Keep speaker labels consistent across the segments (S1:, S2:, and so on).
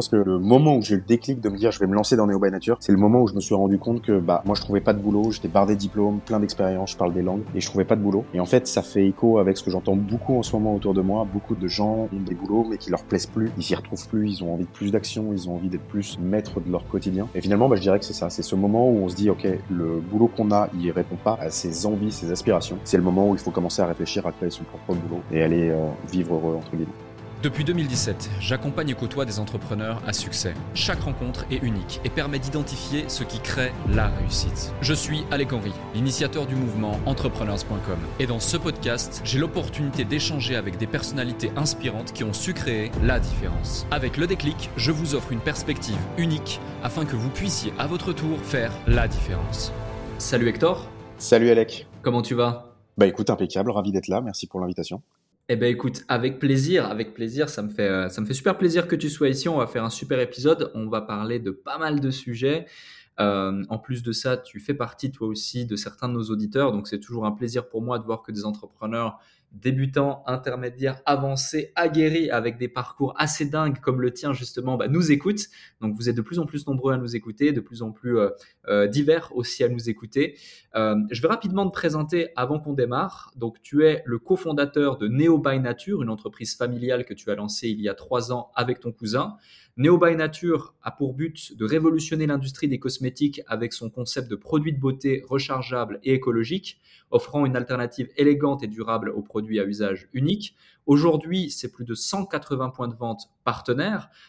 S1: pense que le moment où j'ai eu le déclic de me dire je vais me lancer dans Neo by Nature, c'est le moment où je me suis rendu compte que bah moi je trouvais pas de boulot, j'étais bardé de diplômes, plein d'expérience, je parle des langues et je trouvais pas de boulot. Et en fait, ça fait écho avec ce que j'entends beaucoup en ce moment autour de moi. Beaucoup de gens ont des boulots mais qui leur plaisent plus, ils s'y retrouvent plus, ils ont envie de plus d'action, ils ont envie d'être plus maîtres de leur quotidien. Et finalement, bah, je dirais que c'est ça, c'est ce moment où on se dit ok, le boulot qu'on a, il répond pas à ses envies, ses aspirations. C'est le moment où il faut commencer à réfléchir à créer son propre boulot et aller euh, vivre heureux entre guillemets.
S2: Depuis 2017, j'accompagne et côtoie des entrepreneurs à succès. Chaque rencontre est unique et permet d'identifier ce qui crée la réussite. Je suis Alec Henry, l'initiateur du mouvement entrepreneurs.com. Et dans ce podcast, j'ai l'opportunité d'échanger avec des personnalités inspirantes qui ont su créer la différence. Avec le déclic, je vous offre une perspective unique afin que vous puissiez à votre tour faire la différence. Salut Hector.
S1: Salut Alec.
S2: Comment tu vas?
S1: Bah écoute, impeccable, ravi d'être là, merci pour l'invitation.
S2: Eh ben écoute, avec plaisir, avec plaisir, ça me fait euh, ça me fait super plaisir que tu sois ici. On va faire un super épisode. On va parler de pas mal de sujets. Euh, en plus de ça, tu fais partie toi aussi de certains de nos auditeurs, donc c'est toujours un plaisir pour moi de voir que des entrepreneurs débutants, intermédiaires, avancés, aguerris, avec des parcours assez dingues comme le tien justement, bah, nous écoutent. Donc vous êtes de plus en plus nombreux à nous écouter, de plus en plus euh, euh, divers aussi à nous écouter. Euh, je vais rapidement te présenter avant qu'on démarre. Donc tu es le cofondateur de Neo by Nature, une entreprise familiale que tu as lancée il y a trois ans avec ton cousin. Neo by Nature a pour but de révolutionner l'industrie des cosmétiques avec son concept de produits de beauté rechargeables et écologiques, offrant une alternative élégante et durable aux produits à usage unique. Aujourd'hui, c'est plus de 180 points de vente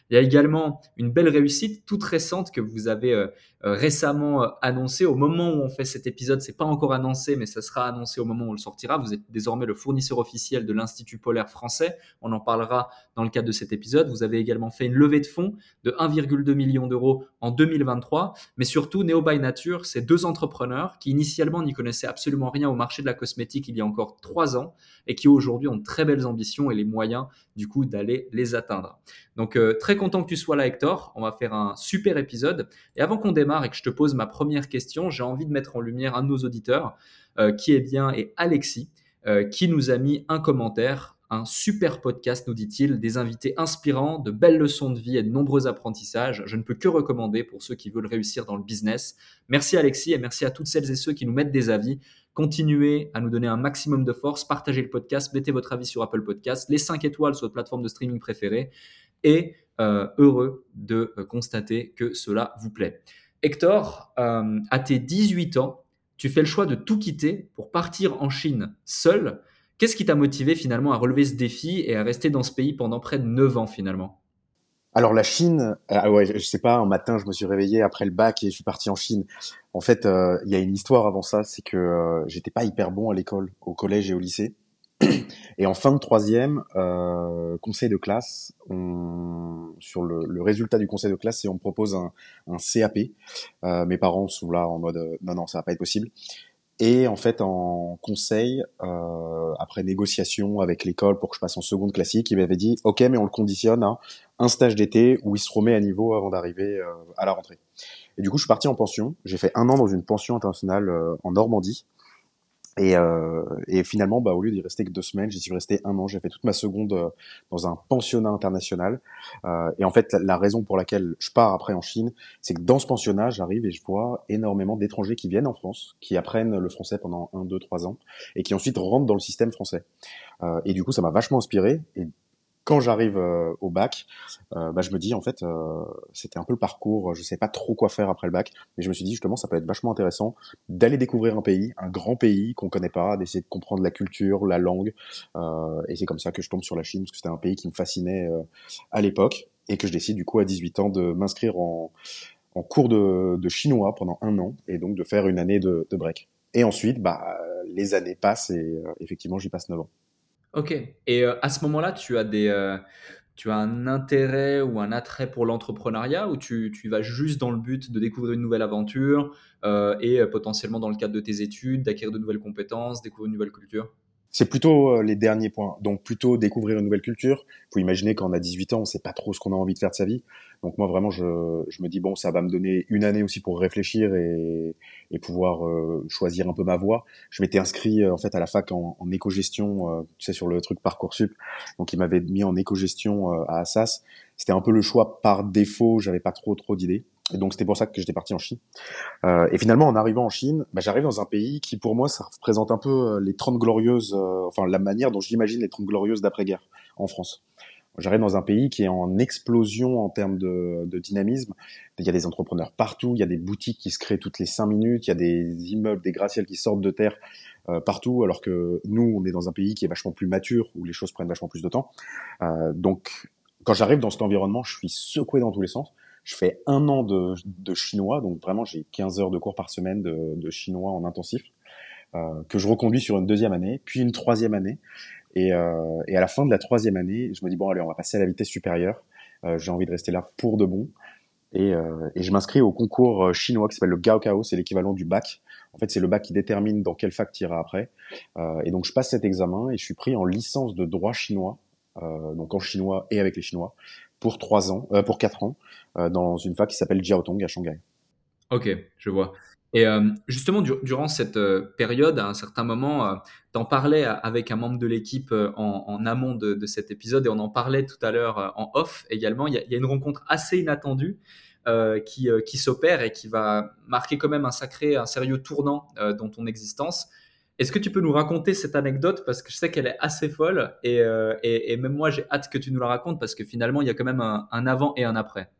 S2: Il y a également une belle réussite toute récente que vous avez euh, euh, récemment euh, annoncée. Au moment où on fait cet épisode, c'est pas encore annoncé, mais ça sera annoncé au moment où on le sortira. Vous êtes désormais le fournisseur officiel de l'Institut polaire français. On en parlera dans le cadre de cet épisode. Vous avez également fait une levée de fonds de 1,2 million d'euros en 2023. Mais surtout, Neo by Nature, c'est deux entrepreneurs qui initialement n'y connaissaient absolument rien au marché de la cosmétique il y a encore trois ans et qui aujourd'hui ont de très belles ambitions et les moyens du coup d'aller les atteindre. Donc euh, très content que tu sois là Hector, on va faire un super épisode. Et avant qu'on démarre et que je te pose ma première question, j'ai envie de mettre en lumière un de nos auditeurs euh, qui est bien et Alexis euh, qui nous a mis un commentaire un super podcast, nous dit-il, des invités inspirants, de belles leçons de vie et de nombreux apprentissages. Je ne peux que recommander pour ceux qui veulent réussir dans le business. Merci Alexis et merci à toutes celles et ceux qui nous mettent des avis. Continuez à nous donner un maximum de force, partagez le podcast, mettez votre avis sur Apple Podcast, les 5 étoiles sur votre plateforme de streaming préférée et euh, heureux de euh, constater que cela vous plaît. Hector, euh, à tes 18 ans, tu fais le choix de tout quitter pour partir en Chine seul Qu'est-ce qui t'a motivé finalement à relever ce défi et à rester dans ce pays pendant près de 9 ans finalement?
S1: Alors la Chine, ah ouais, je sais pas, un matin je me suis réveillé après le bac et je suis parti en Chine. En fait, euh, il y a une histoire avant ça, c'est que euh, j'étais pas hyper bon à l'école, au collège et au lycée. Et en fin de troisième, euh, conseil de classe, on, sur le, le, résultat du conseil de classe, et on me propose un, un CAP. Euh, mes parents sont là en mode non non ça va pas être possible. Et en fait, en conseil, euh, après négociation avec l'école pour que je passe en seconde classique, il m'avait dit OK, mais on le conditionne à un stage d'été où il se remet à niveau avant d'arriver euh, à la rentrée. Et du coup, je suis parti en pension. J'ai fait un an dans une pension internationale euh, en Normandie. Et, euh, et, finalement, bah, au lieu d'y rester que deux semaines, j'y suis resté un an. J'ai fait toute ma seconde euh, dans un pensionnat international. Euh, et en fait, la, raison pour laquelle je pars après en Chine, c'est que dans ce pensionnat, j'arrive et je vois énormément d'étrangers qui viennent en France, qui apprennent le français pendant un, deux, trois ans, et qui ensuite rentrent dans le système français. Euh, et du coup, ça m'a vachement inspiré. Quand j'arrive euh, au bac, euh, bah, je me dis en fait, euh, c'était un peu le parcours. Je sais pas trop quoi faire après le bac, mais je me suis dit justement, ça peut être vachement intéressant d'aller découvrir un pays, un grand pays qu'on connaît pas, d'essayer de comprendre la culture, la langue. et c'est comme ça que je tombe sur la Chine parce que c'était un pays qui me fascinait à l'époque et que je décide du coup à 18 ans de m'inscrire en, en cours de, de, chinois pendant un an et donc de faire une année de, de break. Et ensuite, bah, les années passent et effectivement, j'y passe 9 ans.
S2: Ok. Et euh, à ce moment-là, tu as des, euh, tu as un intérêt ou un attrait pour l'entrepreneuriat ou tu, tu, vas juste dans le but de découvrir une nouvelle aventure euh, et potentiellement dans le cadre de tes études, d'acquérir de nouvelles compétences, découvrir une nouvelle culture?
S1: C'est plutôt euh, les derniers points. Donc plutôt découvrir une nouvelle culture. Faut imaginer quand on a 18 ans, on sait pas trop ce qu'on a envie de faire de sa vie. Donc moi vraiment, je, je me dis bon, ça va me donner une année aussi pour réfléchir et, et pouvoir euh, choisir un peu ma voie. Je m'étais inscrit euh, en fait à la fac en, en éco-gestion, tu sais sur le truc parcoursup. Donc il m'avait mis en éco-gestion à Assas. C'était un peu le choix par défaut. J'avais pas trop trop d'idées. Et donc c'était pour ça que j'étais parti en Chine. Euh, et finalement, en arrivant en Chine, bah, j'arrive dans un pays qui, pour moi, ça représente un peu euh, les 30 glorieuses, euh, enfin la manière dont j'imagine les 30 glorieuses d'après-guerre en France. J'arrive dans un pays qui est en explosion en termes de, dynamisme. Il y a des entrepreneurs partout, il y a des boutiques qui se créent toutes les cinq minutes, il y a des immeubles, des gratte-ciels qui sortent de terre partout, alors que nous, on est dans un pays qui est vachement plus mature, où les choses prennent vachement plus de temps. Donc, quand j'arrive dans cet environnement, je suis secoué dans tous les sens. Je fais un an de, de chinois, donc vraiment j'ai 15 heures de cours par semaine de, de chinois en intensif, euh, que je reconduis sur une deuxième année, puis une troisième année. Et, euh, et, à la fin de la troisième année, je me dis bon allez, on va passer à la vitesse supérieure. Euh, j'ai envie de rester là pour de bon. Et, euh, et je m'inscris au concours euh, chinois qui s'appelle le Gaokao, c'est l'équivalent du bac. En fait, c'est le bac qui détermine dans quelle fac tu iras après. Euh, et donc je passe cet examen et je suis pris en licence de droit chinois, donc en chinois et avec les Chinois, pour trois ans, euh, pour quatre ans, dans une fac qui s'appelle Jiaotong à Shanghai.
S2: Ok, je vois. Et euh, justement, du, durant cette euh, période, à un certain moment, euh, t'en parlais avec un membre de l'équipe euh, en, amont de, cet épisode et on en parlait tout à l'heure en off également. Il y, a, une rencontre assez inattendue qui, qui s'opère et qui va marquer quand même un sacré, un sérieux tournant dans ton existence. Est-ce que tu peux nous raconter cette anecdote? Parce que je sais qu'elle est assez folle et, euh, même moi j'ai hâte que tu nous la racontes parce que finalement il y a quand même un avant et un après.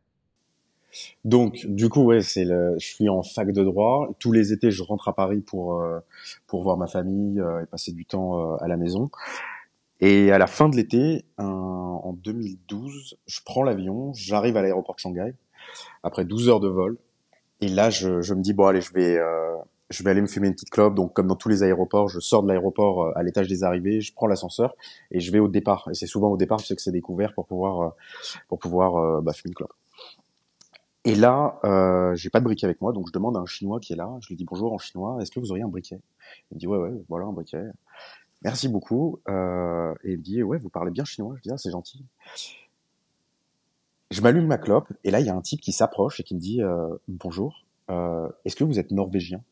S1: Donc du coup ouais c'est le, je suis en fac de droit tous les étés je rentre à Paris pour euh, pour voir ma famille euh, et passer du temps euh, à la maison et à la fin de l'été en 2012 je prends l'avion j'arrive à l'aéroport de Shanghai après 12 heures de vol et là je, je me dis bon allez je vais euh, je vais aller me fumer une petite clope. Donc, comme dans tous les aéroports, je sors de l'aéroport euh, à l'étage des arrivées, je prends l'ascenseur et je vais au départ. Et c'est souvent au départ, sais que c'est découvert pour pouvoir, euh, pour pouvoir bah, fumer une clope. Et là, euh, j'ai pas de briquet avec moi, donc je demande à un Chinois qui est là. Je lui dis bonjour en chinois. Est-ce que vous auriez un briquet? Il me dit ouais ouais, voilà un briquet. Merci beaucoup. Euh, et il me dit ouais, vous parlez bien chinois. Je dis ah c'est gentil. Je m'allume ma clope et là il y a un type qui s'approche et qui me dit euh, bonjour. Est-ce que vous êtes norvégien?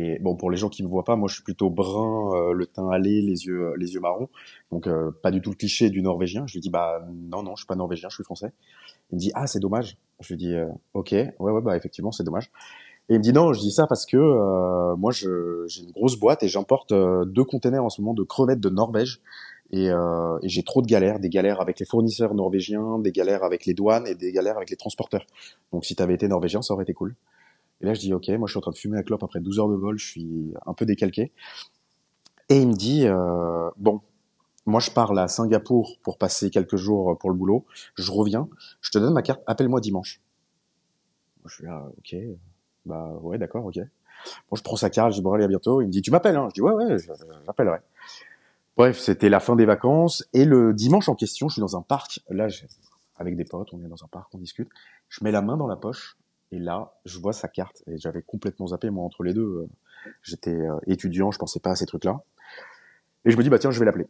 S1: Et bon, pour les gens qui me voient pas, moi je suis plutôt brun, euh, le teint allé, les yeux, euh, les yeux marrons. Donc euh, pas du tout le cliché du Norvégien. Je lui dis bah non non, je suis pas Norvégien, je suis français. Il me dit ah c'est dommage. Je lui dis ok ouais ouais bah effectivement c'est dommage. Et il me dit non, je dis ça parce que moi j'ai une grosse boîte et j'importe deux containers en ce moment de crevettes de Norvège. Et, et j'ai trop de galères, des galères avec les fournisseurs norvégiens, des galères avec les douanes et des galères avec les transporteurs. Donc si tu avais été norvégien, ça aurait été cool. Et là, je dis, OK, moi, je suis en train de fumer la clope après 12 heures de vol, je suis un peu décalqué. Et il me dit, euh, bon, moi, je pars à Singapour pour passer quelques jours pour le boulot. Je reviens, je te donne ma carte, appelle-moi dimanche. Je suis là, OK, bah ouais, d'accord, OK. Bon, je prends sa carte, je dis, bon, allez, à bientôt. Il me dit, tu m'appelles, hein? Je dis, ouais, ouais, j'appellerai. Bref, c'était la fin des vacances. Et le dimanche en question, je suis dans un parc. Là, avec des potes, on est dans un parc, on discute. Je mets la main dans la poche et là, je vois sa carte et j'avais complètement zappé moi entre les deux. Euh, j'étais euh, étudiant, je pensais pas à ces trucs-là. Et je me dis bah tiens, je vais l'appeler.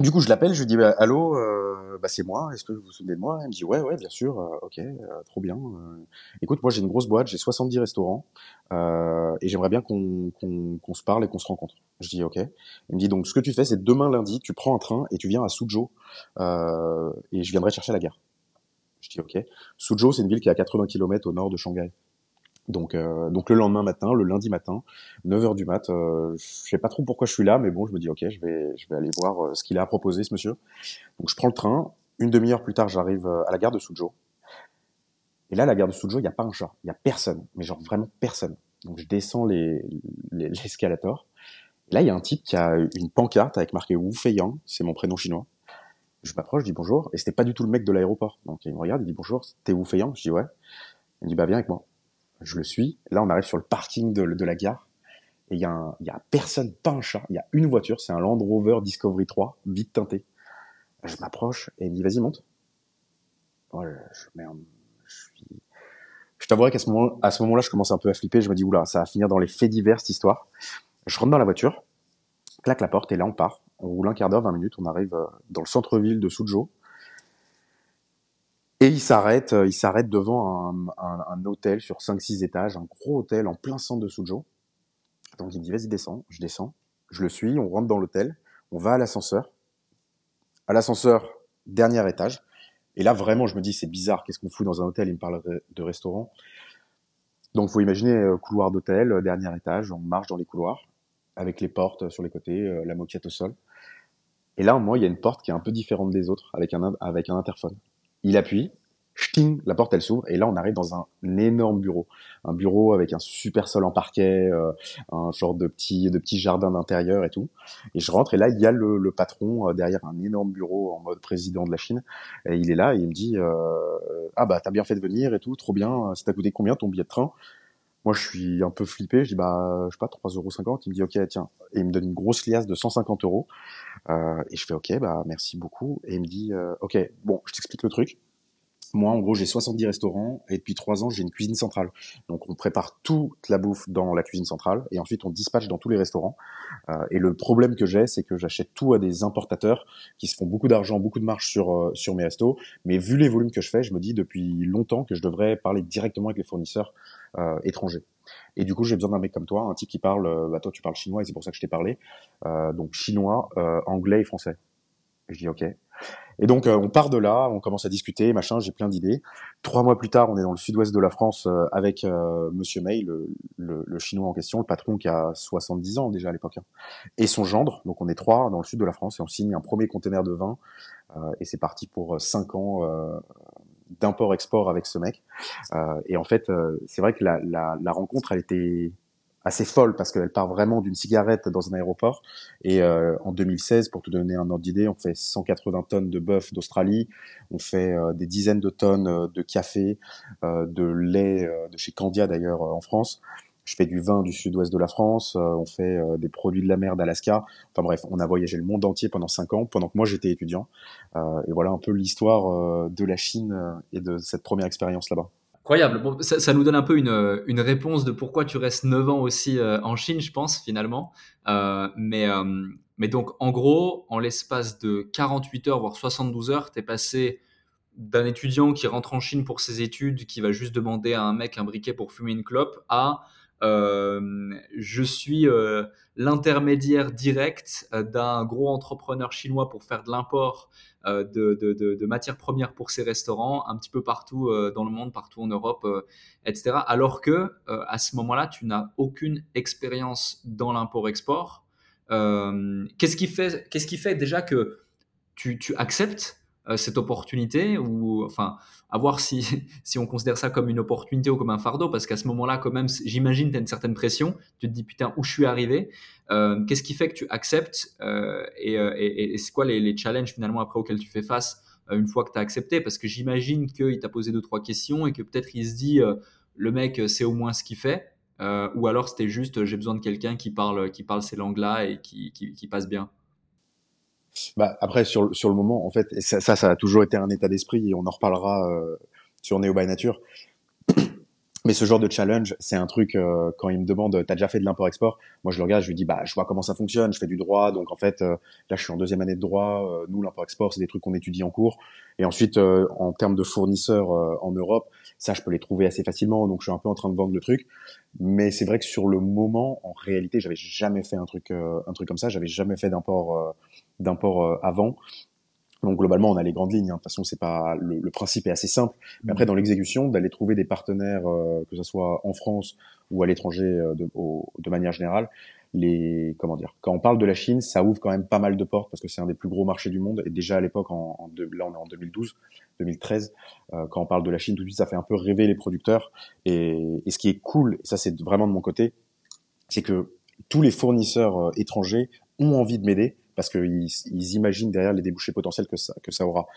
S1: Du coup, je l'appelle, je lui dis bah, allô, euh, bah c'est moi. Est-ce que vous vous souvenez de moi? Il me dit ouais ouais bien sûr. Euh, ok, euh, trop bien. écoute, moi j'ai une grosse boîte, j'ai 70 restaurants et j'aimerais bien qu'on qu'on se parle et qu'on se rencontre. Je dis ok. Il me dit donc ce que tu fais, c'est demain lundi, tu prends un train et tu viens à Suzhou et je viendrai chercher la gare. Je dis ok. Suzhou, c'est une ville qui est à 80 km au nord de Shanghai. Donc, euh, donc le lendemain matin, le lundi matin, 9h du mat, euh, je sais pas trop pourquoi je suis là, mais bon, je me dis ok, je vais, je vais aller voir euh, ce qu'il a à proposer ce monsieur. Donc je prends le train. Une demi-heure plus tard, j'arrive euh, à la gare de Suzhou. Et là, à la gare de Suzhou, il n'y a pas un chat, il y a personne, mais genre vraiment personne. Donc je descends les l'escalator. Les, là, il y a un type qui a une pancarte avec marqué Wu Feiyang, c'est mon prénom chinois. Je m'approche, je dis bonjour, et c'était pas du tout le mec de l'aéroport. Donc il me regarde, il dit bonjour, t'es Wu Feiyang Je dis ouais. Il me dit bah viens avec moi. Je le suis. Là, on arrive sur le parking de, la gare, et il y, a y a personne, pas un chat. Il y a une voiture, c'est un Land Rover Discovery 3, vite teinté. Je m'approche et il me dit vas-y monte. Ouais, je, merde, je suis. T'avouerai qu'à ce moment-là, je commence un peu à flipper. Je me dis oula, ça va finir dans les faits divers cette histoire. Je rentre dans la voiture claque la porte et là on part. On roule un quart d'heure, 20 minutes, on arrive dans le centre-ville de Suzhou. Et il s'arrête, il s'arrête devant un, hôtel sur 5-6 étages, un gros hôtel en plein centre de Suzhou. Donc il dit vas-y descends, je descends, je le suis, on rentre dans l'hôtel, on va à l'ascenseur. À l'ascenseur, dernier étage. Et là vraiment je me dis c'est bizarre, qu'est-ce qu'on fout dans un hôtel? Il me parle de restaurant. Donc faut imaginer euh, couloir d'hôtel, euh, dernier étage, on marche dans les couloirs avec les portes sur les côtés, euh, la moquette au sol. Et là, moi, il y a une porte qui est un peu différente des autres avec un avec un interphone. Il appuie, la porte elle s'ouvre et là on arrive dans un, énorme bureau, un bureau avec un super sol en parquet, euh, un genre de petit de petit jardin d'intérieur et tout. Et je rentre et là il y a le, le patron euh, derrière un énorme bureau en mode président de la Chine et il est là et il me dit euh, ah bah t'as bien fait de venir et tout, trop bien. Ça t'a coûté combien ton billet de train? Moi, je suis un peu flippé. Je dis, bah, je sais pas, 3,50€. Il me dit, OK, tiens. Et il me donne une grosse liasse de 150 euros. Euh, et je fais, OK, bah, merci beaucoup. Et il me dit, euh, OK, bon, je t'explique le truc. Moi, en gros, j'ai 70 restaurants et depuis trois ans, j'ai une cuisine centrale. Donc, on prépare toute la bouffe dans la cuisine centrale et ensuite on dispatche dans tous les restaurants. Euh, et le problème que j'ai, c'est que j'achète tout à des importateurs qui se font beaucoup d'argent, beaucoup de marge sur euh, sur mes restos. Mais vu les volumes que je fais, je me dis depuis longtemps que je devrais parler directement avec les fournisseurs euh, étrangers. Et du coup, j'ai besoin d'un mec comme toi, un type qui parle. Euh, bah toi, tu parles chinois et c'est pour ça que je t'ai parlé. Euh, donc chinois, anglais et français. Et je dis ok. Et donc euh, on part de là, on commence à discuter, machin, j'ai plein d'idées. Trois mois plus tard, on est dans le sud-ouest de la France euh, avec euh, Monsieur May, le, le, chinois en question, le patron qui a 70 ans déjà à l'époque, hein, et son gendre. Donc on est trois dans le sud de la France et on signe un premier conteneur de vin et c'est parti pour cinq ans d'import-export avec ce mec. et en fait, c'est vrai que la, la, la rencontre, elle était assez folle parce qu'elle part vraiment d'une cigarette dans un aéroport. Et euh, en 2016, pour te donner un ordre d'idée, on fait 180 tonnes de bœuf d'Australie, on fait euh, des dizaines de tonnes euh, de café, de lait de chez Candia d'ailleurs en France. Je fais du vin du sud-ouest de la France, on fait des produits de la mer d'Alaska. Enfin bref, on a voyagé le monde entier pendant cinq ans, pendant que moi j'étais étudiant. et voilà un peu l'histoire de la Chine et de cette première expérience là-bas.
S2: Incroyable. Bon, ça, nous donne un peu une, réponse de pourquoi tu restes 9 ans aussi euh, en Chine, je pense, finalement. Euh, mais, euh, mais donc, en gros, en l'espace de 48 heures, voire 72 heures, tu es passé d'un étudiant qui rentre en Chine pour ses études, qui va juste demander à un mec un briquet pour fumer une clope, à euh, je suis euh, l'intermédiaire direct euh, d'un gros entrepreneur chinois pour faire de l'import de, matières premières pour ses restaurants un petit peu partout dans le monde, partout en Europe, etc. Alors que à ce moment-là, tu n'as aucune expérience dans l'import-export. qu'est-ce qui fait, qu'est-ce qui fait déjà que tu, tu acceptes cette opportunité ou enfin à voir si, on considère ça comme une opportunité ou comme un fardeau, parce qu'à ce moment-là, quand même, j'imagine, tu as une certaine pression, tu te dis, putain, où je suis arrivé? Euh, Qu'est-ce qui fait que tu acceptes euh, euh, Et, et, c'est quoi les, challenges finalement après auxquels tu fais face une fois que tu as accepté? Parce que j'imagine qu'il t'a posé deux, trois questions et que peut-être il se dit, le mec sait au moins ce qu'il fait. ou alors c'était juste, j'ai besoin de quelqu'un qui parle, qui parle ces langues-là et qui, qui, qui passe bien.
S1: Bah, après, sur, sur le moment, en fait, ça, ça, a toujours été un état d'esprit et on en reparlera euh, sur Neo by Nature. Mais ce genre de challenge, c'est un truc, euh, quand il me demande, t'as déjà fait de l'import-export Moi, je le regarde, je lui dis, bah, je vois comment ça fonctionne, je fais du droit, donc en fait, euh, là, je suis en deuxième année de droit. nous, l'import-export, c'est des trucs qu'on étudie en cours. Et ensuite, en termes de fournisseurs en Europe, ça, je peux les trouver assez facilement, donc je suis un peu en train de vendre le truc. Mais c'est vrai que sur le moment, en réalité, j'avais jamais fait un truc, un truc comme ça, j'avais jamais fait d'import d'import euh, avant. Donc globalement, on a les grandes lignes. Hein. De toute façon, c'est pas le, principe est assez simple. Mais après, dans l'exécution, d'aller trouver des partenaires, euh, que ce soit en France ou à l'étranger, euh, de, de, manière générale, les comment dire. Quand on parle de la Chine, ça ouvre quand même pas mal de portes parce que c'est un des plus gros marchés du monde. Et déjà à l'époque, en, en là on est en 2012, 2013, quand on parle de la Chine, tout de suite, ça fait un peu rêver les producteurs. Et, et ce qui est cool, et ça c'est vraiment de mon côté, c'est que tous les fournisseurs étrangers ont envie de m'aider parce qu'ils ils imaginent derrière les débouchés potentiels que ça, aura.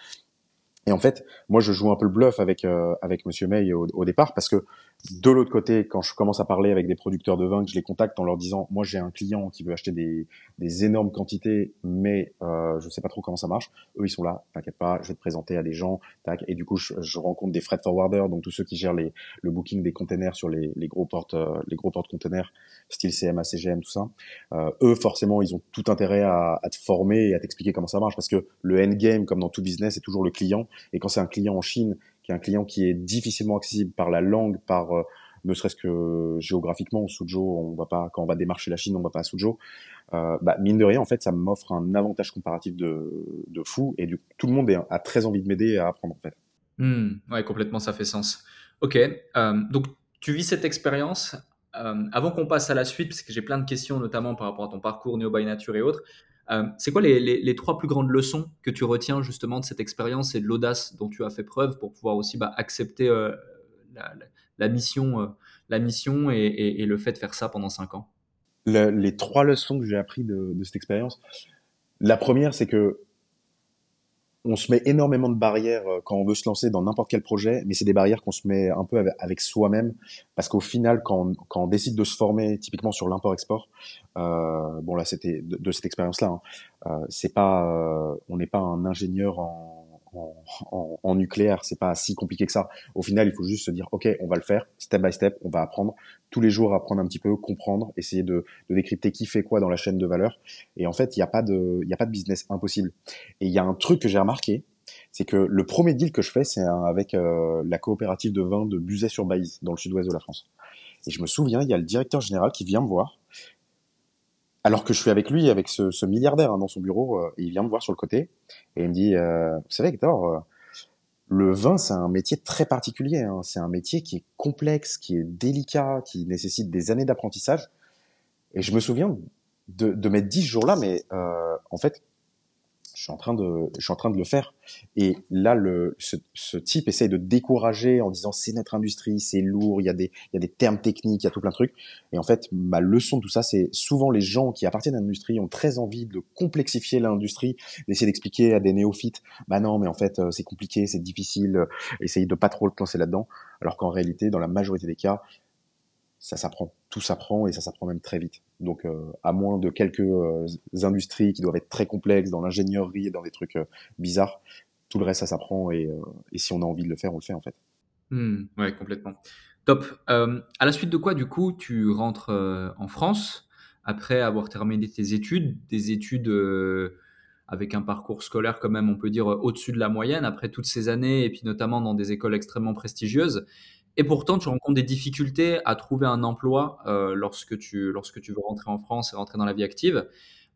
S1: Et en fait, moi, je joue un peu le bluff avec euh, avec Monsieur May au, départ parce que de l'autre côté, quand je commence à parler avec des producteurs de vin, que je les contacte en leur disant, moi, j'ai un client qui veut acheter des, des énormes quantités, mais euh, je sais pas trop comment ça marche. Eux, ils sont là, t'inquiète pas, je vais te présenter à des gens, tac. Et du coup, je, je rencontre des freight forwarders, donc tous ceux qui gèrent les, le booking des containers sur les, les gros portes, euh, les gros portes containers, style CMA, CGM, tout ça. Euh, eux, forcément, ils ont tout intérêt à, à te former et à t'expliquer comment ça marche parce que le endgame, comme dans tout business, c'est toujours le client et quand c'est un client en Chine, qui est un client qui est difficilement accessible par la langue, par euh, ne serait-ce que géographiquement, Suzhou, on va pas quand on va démarcher la Chine, on va pas à Suzhou. Euh, bah, mine de rien, en fait, ça m'offre un avantage comparatif de, fou et tout le monde a très envie de m'aider à apprendre en fait.
S2: Mmh, complètement, ça fait sens. Ok, euh, donc tu vis cette expérience. Avant qu'on passe à la suite, parce que j'ai plein de questions, notamment par rapport à ton parcours Neo by Nature et autres, euh, c'est quoi les, trois plus grandes leçons que tu retiens justement de cette expérience et de l'audace dont tu as fait preuve pour pouvoir aussi bah, accepter euh, la, mission, euh, la mission et, le fait de faire ça pendant cinq ans?
S1: Le, Les trois leçons que j'ai appris de, de cette expérience, la première, c'est que on se met énormément de barrières euh, quand on veut se lancer dans n'importe quel projet, mais c'est des barrières qu'on se met un peu avec soi-même, parce qu'au final, quand on, quand on, décide de se former, typiquement sur l'import-export, euh, bon là c'était de, de, cette expérience-là, hein, euh, c'est pas, euh, on n'est pas un ingénieur en en, en, nucléaire, c'est pas si compliqué que ça. Au final, il faut juste se dire, ok, on va le faire, step by step, on va apprendre tous les jours, apprendre un petit peu, comprendre, essayer de, de décrypter qui fait quoi dans la chaîne de valeur. Et en fait, il n'y a pas de, il a pas de business impossible. Et il y a un truc que j'ai remarqué, c'est que le premier deal que je fais, c'est avec euh, la coopérative de vin de Buzet-sur-Baïse, dans le sud-ouest de la France. Et je me souviens, il y a le directeur général qui vient me voir alors que je suis avec lui, avec ce, ce milliardaire hein, dans son bureau, euh, il vient me voir sur le côté et il me dit, euh, vous savez Hector, euh, le vin c'est un métier très particulier, hein. c'est un métier qui est complexe, qui est délicat, qui nécessite des années d'apprentissage. Et je me souviens de, de mes dix jours là, mais euh, en fait je suis en train de, je suis en train de le faire. Et là, le, ce, type essaye de décourager en disant c'est notre industrie, c'est lourd, il y a des, il y a des termes techniques, il y a tout plein de trucs. Et en fait, ma leçon de tout ça, c'est souvent les gens qui appartiennent à l'industrie ont très envie de complexifier l'industrie, d'essayer d'expliquer à des néophytes, bah non, mais en fait, euh, c'est compliqué, c'est difficile, euh, essayer de pas trop le lancer là-dedans. Alors qu'en réalité, dans la majorité des cas, ça s'apprend. Tout s'apprend et ça s'apprend même très vite. Donc, euh, à moins de quelques euh, industries qui doivent être très complexes dans l'ingénierie et dans des trucs euh, bizarres, tout le reste, ça s'apprend et, si on a envie de le faire, on le fait en fait.
S2: Mmh, ouais, complètement. Top. À la suite de quoi, du coup, tu rentres en France après avoir terminé tes études, des études avec un parcours scolaire quand même, on peut dire, au-dessus de la moyenne, après toutes ces années, et puis notamment dans des écoles extrêmement prestigieuses. Et pourtant, tu rencontres des difficultés à trouver un emploi euh, lorsque, tu, lorsque tu veux rentrer en France et rentrer dans la vie active.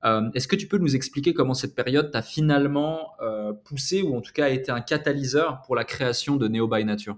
S2: Euh, Est-ce que tu peux nous expliquer comment cette période t'a finalement euh, poussé ou en tout cas été un catalyseur pour la création de Neo by Nature?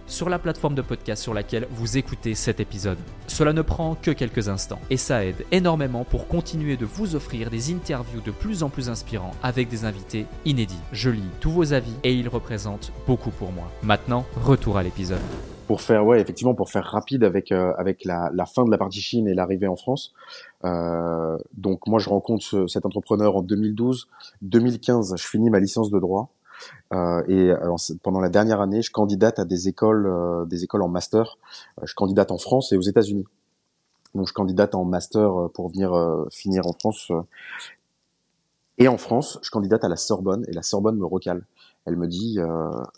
S3: sur la plateforme de podcast sur laquelle vous écoutez cet épisode. Cela ne prend que quelques instants et ça aide énormément pour continuer de vous offrir des interviews de plus en plus inspirants avec des invités inédits. Je lis tous vos avis et ils représentent beaucoup pour moi. Maintenant, retour à l'épisode.
S1: Pour faire, ouais, effectivement, pour faire rapide avec euh, la, fin de la partie Chine et l'arrivée en France. Euh, donc moi, je rencontre ce, cet entrepreneur en 2012. 2015, je finis ma licence de droit. Euh, et alors, pendant la dernière année, je candidate à des écoles, euh, des écoles en master. Euh, je candidate en France et aux États-Unis. Donc, je candidate en master pour venir finir en France. Et en France, je candidate à la Sorbonne et la Sorbonne me recale. Elle me dit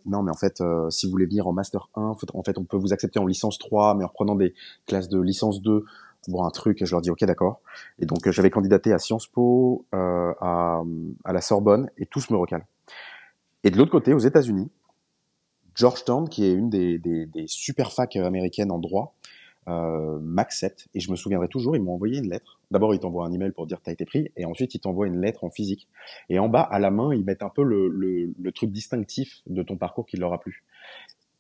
S1: non, mais en fait, si vous voulez venir en master 1, en fait, on peut vous accepter en licence 3, mais en reprenant des classes de licence 2 bon un truc et je leur dis ok d'accord et donc j'avais candidaté à Sciences Po euh, à, à la Sorbonne et tous me recalent et de l'autre côté, aux États-Unis, Georgetown, qui est une des, des, des, super facs américaines en droit, euh, m'accepte. Et je me souviendrai toujours, ils m'ont envoyé une lettre. D'abord, ils t'envoient un email pour dire que tu as été pris, et ensuite, ils t'envoient une lettre en physique. Et en bas, à la main, ils mettent un peu le, le, le truc distinctif de ton parcours qui leur a plu.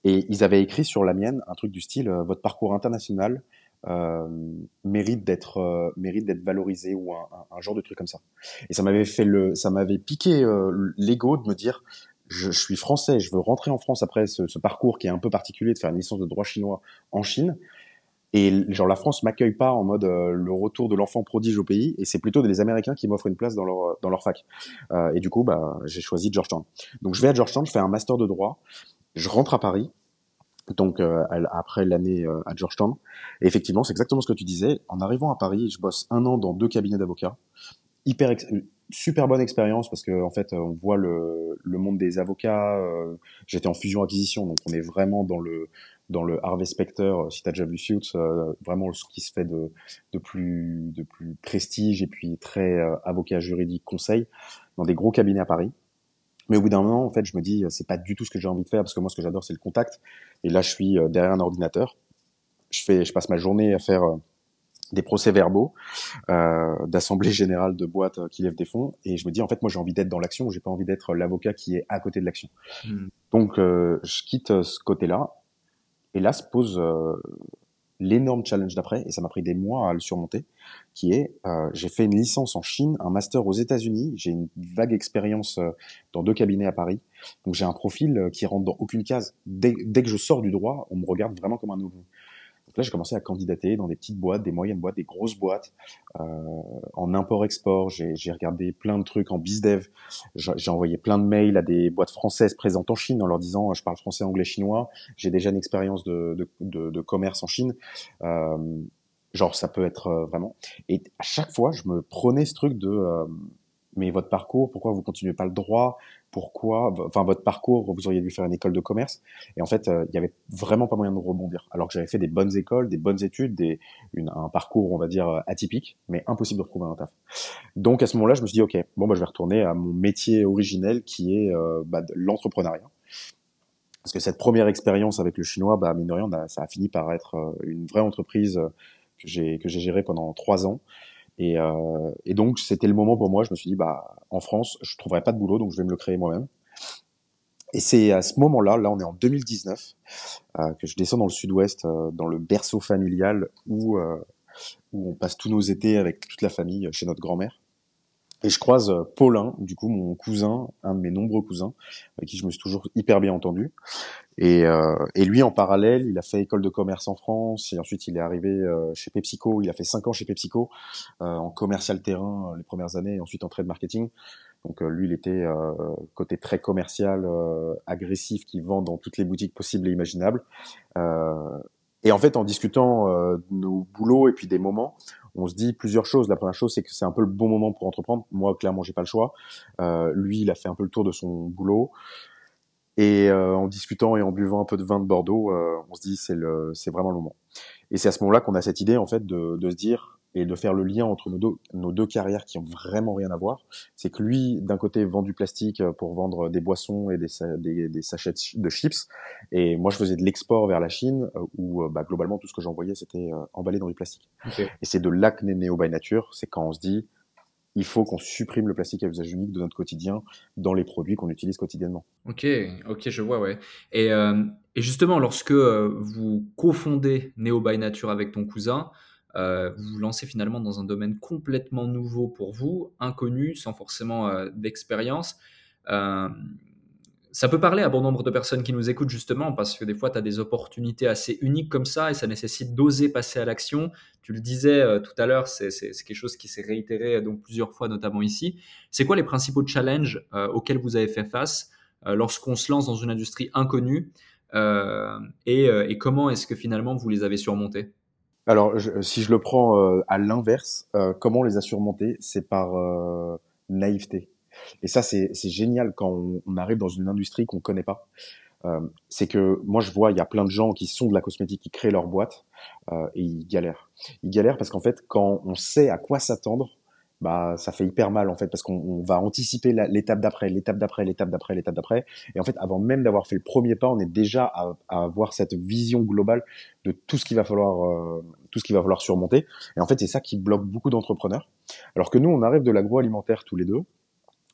S1: Et ils avaient écrit sur la mienne un truc du style euh, votre parcours international euh, mérite d'être euh, mérite d'être valorisé ou un, un, genre de truc comme ça. Et ça m'avait fait le, ça m'avait piqué euh, l'ego de me dire, je, suis français, je veux rentrer en France après ce, ce, parcours qui est un peu particulier de faire une licence de droit chinois en Chine. Et genre la France m'accueille pas en mode euh, le retour de l'enfant prodige au pays, et c'est plutôt des Américains qui m'offrent une place dans leur dans leur fac. Euh, et du coup, bah j'ai choisi Georgetown. Donc je vais à Georgetown, je fais un master de droit, je rentre à Paris, donc euh, après l'année euh, à Georgetown. Et effectivement, c'est exactement ce que tu disais. En arrivant à Paris, je bosse un an dans deux cabinets d'avocats. Hyper super bonne expérience parce que en fait, on voit le, le monde des avocats. Euh, j'étais en fusion acquisition, donc on est vraiment dans le dans le Harvey Specter. Si tu as déjà vu Suits, vraiment ce qui se fait de de plus de plus prestige et puis très avocat juridique conseil dans des gros cabinets à Paris. Mais au bout d'un moment, en fait, je me dis, c'est pas du tout ce que j'ai envie de faire parce que moi, ce que j'adore, c'est le contact. Et là, je suis euh, derrière un ordinateur. Je fais, je passe ma journée à faire euh, des procès-verbaux euh, d'assemblée générale de boîtes euh, qui lèvent des fonds. Et je me dis, en fait, moi, j'ai envie d'être dans l'action. J'ai pas envie d'être l'avocat qui est à côté de l'action. Hmm. Donc, euh, je quitte ce côté-là. Et là se pose l'énorme challenge d'après, et ça m'a pris des mois à le surmonter, qui est, euh, j'ai fait une licence en Chine, un master aux États-Unis, j'ai une vague expérience euh, dans deux cabinets à Paris, donc j'ai un profil euh, qui rentre dans aucune case. Dès, dès, que je sors du droit, on me regarde vraiment comme un nouveau. Donc là, j'ai commencé à candidater dans des petites boîtes, des moyennes boîtes, des grosses boîtes, euh, en import-export. J'ai regardé plein de trucs en bizdev. J'ai envoyé plein de mails à des boîtes françaises présentes en Chine en leur disant je parle français, anglais, chinois. J'ai déjà une expérience de, de, de, de, commerce en Chine. Euh, genre, ça peut être euh, vraiment. Et à chaque fois, je me prenais ce truc de euh, mais votre parcours, pourquoi vous continuez pas le droit? Pourquoi, enfin votre parcours, vous auriez dû faire une école de commerce. Et en fait, euh, il y avait vraiment pas moyen de rebondir. Alors que j'avais fait des bonnes écoles, des bonnes études, des, une, un parcours, on va dire euh, atypique, mais impossible de retrouver un taf. Donc à ce moment-là, je me suis dit ok, bon bah je vais retourner à mon métier originel qui est euh, bah, l'entrepreneuriat. Parce que cette première expérience avec le chinois, bah mine de rien, ça a fini par être une vraie entreprise que j'ai gérée pendant trois ans. Et, euh, et donc, c'était le moment pour moi. Je me suis dit, bah, en France, je trouverai pas de boulot, donc je vais me le créer moi-même. Et c'est à ce moment-là, là on est en 2019, euh, que je descends dans le sud-ouest, euh, dans le berceau familial où, euh, où on passe tous nos étés avec toute la famille chez notre grand-mère. Et je croise euh, Paulin, du coup mon cousin, un de mes nombreux cousins, avec qui je me suis toujours hyper bien entendu. Et, euh, et lui, en parallèle, il a fait école de commerce en France, et ensuite il est arrivé euh, chez PepsiCo. Il a fait cinq ans chez PepsiCo euh, en commercial terrain euh, les premières années, et ensuite en trade marketing. Donc lui, il était côté très commercial, agressif, qui vend dans toutes les boutiques possibles et imaginables. et en fait, en discutant de nos boulots et puis des moments, on se dit plusieurs choses. La première chose, c'est que c'est un peu le bon moment pour entreprendre. Moi, clairement, j'ai pas le choix. Euh, lui, il a fait un peu le tour de son boulot. Et euh, en discutant et en buvant un peu de vin de Bordeaux, euh, on se dit c'est le, c'est vraiment le moment. Et c'est à ce moment-là qu'on a cette idée en fait de, de se dire et de faire le lien entre nos deux, nos deux carrières qui ont vraiment rien à voir. C'est que lui, d'un côté, vend du plastique euh, pour vendre des boissons et des, des, des sachets de chips, et moi, je faisais de l'export vers la Chine, euh, où euh, bah, globalement tout ce que j'envoyais c'était emballé dans du plastique. Okay. Et c'est de là que naît Neo by Nature, c'est quand on se dit il faut qu'on supprime le plastique à usage unique de notre quotidien dans les produits qu'on utilise quotidiennement.
S2: Ok, ok, je vois, ouais. Et, euh, et justement, lorsque vous cofondez Neo by Nature avec ton cousin, euh, vous vous lancez finalement dans un domaine complètement nouveau pour vous, inconnu, sans forcément euh, d'expérience. Euh, ça peut parler à bon nombre de personnes qui nous écoutent justement parce que des fois tu as des opportunités assez uniques comme ça et ça nécessite d'oser passer à l'action. Tu le disais tout à l'heure, c'est quelque chose qui s'est réitéré donc plusieurs fois notamment ici. C'est quoi les principaux challenges auxquels vous avez fait face lorsqu'on se lance dans une industrie inconnue et comment est-ce que finalement vous les avez surmontés?
S1: Alors, je, si je le prends euh, à l'inverse, euh, comment on les a surmontés C'est par euh, naïveté. Et ça, c'est génial quand on, on, arrive dans une industrie qu'on connaît pas. c'est que moi, je vois, il y a plein de gens qui sont de la cosmétique, qui créent leur boîte, et ils galèrent. Ils galèrent parce qu'en fait, quand on sait à quoi s'attendre, bah ça fait hyper mal en fait parce qu'on va anticiper l'étape d'après, l'étape d'après, l'étape d'après, l'étape d'après. Et en fait, avant même d'avoir fait le premier pas, on est déjà à, à, avoir cette vision globale de tout ce qu'il va falloir, euh, tout ce qu'il va falloir surmonter. Et en fait, c'est ça qui bloque beaucoup d'entrepreneurs. Alors que nous, on arrive de l'agroalimentaire tous les deux.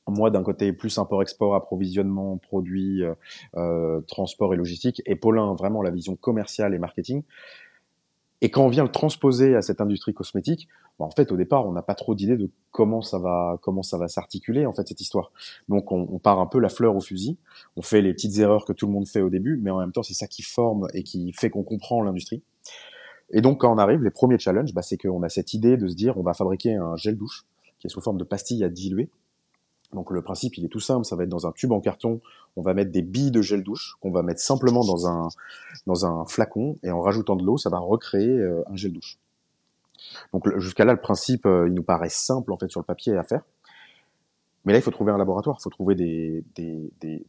S1: Moi, d'un côté, plus import-export, approvisionnement, produits, euh, euh, transport et logistique. Et Paulin, vraiment la vision commerciale et marketing Et quand on vient le transposer à cette industrie cosmétique, bah, en fait, au départ, on n'a pas trop d'idée de comment ça va, comment ça va s'articuler en fait cette histoire. Donc, on, on, part un peu la fleur au fusil. On fait les petites erreurs que tout le monde fait au début, mais en même temps, c'est ça qui forme et qui fait qu'on comprend l'industrie. Et donc, quand on arrive, les premiers challenges, bah, c'est qu'on a cette idée de se dire, on va fabriquer un gel douche qui est sous forme de pastilles à diluer. Donc le principe, il est tout simple, ça va être dans un tube en carton, on va mettre des billes de gel douche qu'on va mettre simplement dans un dans un flacon et en rajoutant de l'eau, ça va recréer euh, un gel douche. Donc jusqu'à là, le principe, euh, il nous paraît simple en fait sur le papier à faire. Mais là, il faut trouver un laboratoire, il faut trouver des, des, des,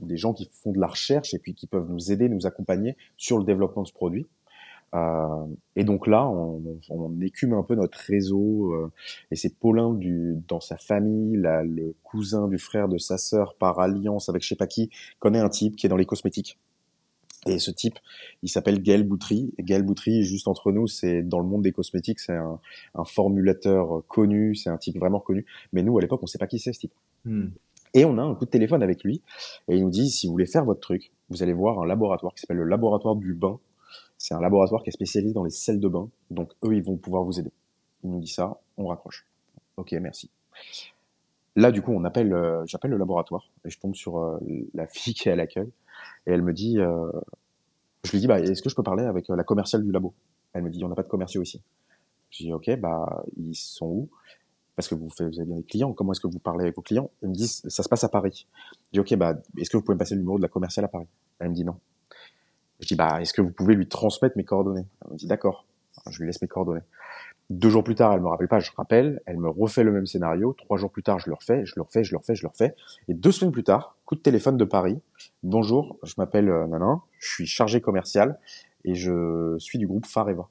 S1: des gens qui font de la recherche et puis qui peuvent nous aider, nous accompagner sur le développement de ce produit. Euh, et donc là, on, on, écume un peu notre réseau. Euh, et c'est Paulin du, dans sa famille, là, le cousin du frère de sa sœur par alliance avec je sais pas qui, connaît un type qui est dans les cosmétiques. Et ce type, il s'appelle Gaël Boutry. Et Gaël Boutry, juste entre nous, c'est dans le monde des cosmétiques, c'est un, un, formulateur connu, c'est un type vraiment connu. Mais nous, à l'époque, on sait pas qui c'est ce type. Hmm. Et on a un coup de téléphone avec lui, et il nous dit si vous voulez faire votre truc, vous allez voir un laboratoire qui s'appelle le laboratoire du bain c'est un laboratoire qui est spécialisé dans les sels de bain, donc eux, ils vont pouvoir vous aider. Il nous dit ça, on raccroche. Ok, merci. Là, du coup, on appelle, euh, j'appelle le laboratoire et je tombe sur euh, la fille qui est à l'accueil et elle me dit, euh, je lui dis, bah, est-ce que je peux parler avec la commerciale du labo? Elle me dit, on n'a pas de commerciaux ici. Je dis, ok, bah, ils sont où? Parce que vous, faites, vous avez bien des clients. Comment est-ce que vous parlez avec vos clients? Ils me disent, ça se passe à Paris. Je dis, ok, bah, est-ce que vous pouvez me passer le numéro de la commerciale à Paris? Elle me dit non. Je dis, bah, est-ce que vous pouvez lui transmettre mes coordonnées? Elle me dit, d'accord. Je lui laisse mes coordonnées. Deux jours plus tard, elle me rappelle pas, je rappelle, elle me refait le même scénario. Trois jours plus tard, je le refais, je le refais, je le refais, je le refais. Et deux semaines plus tard, coup de téléphone de Paris. Bonjour, je m'appelle euh, Nanin, je suis chargé commercial et je suis du groupe Fareva.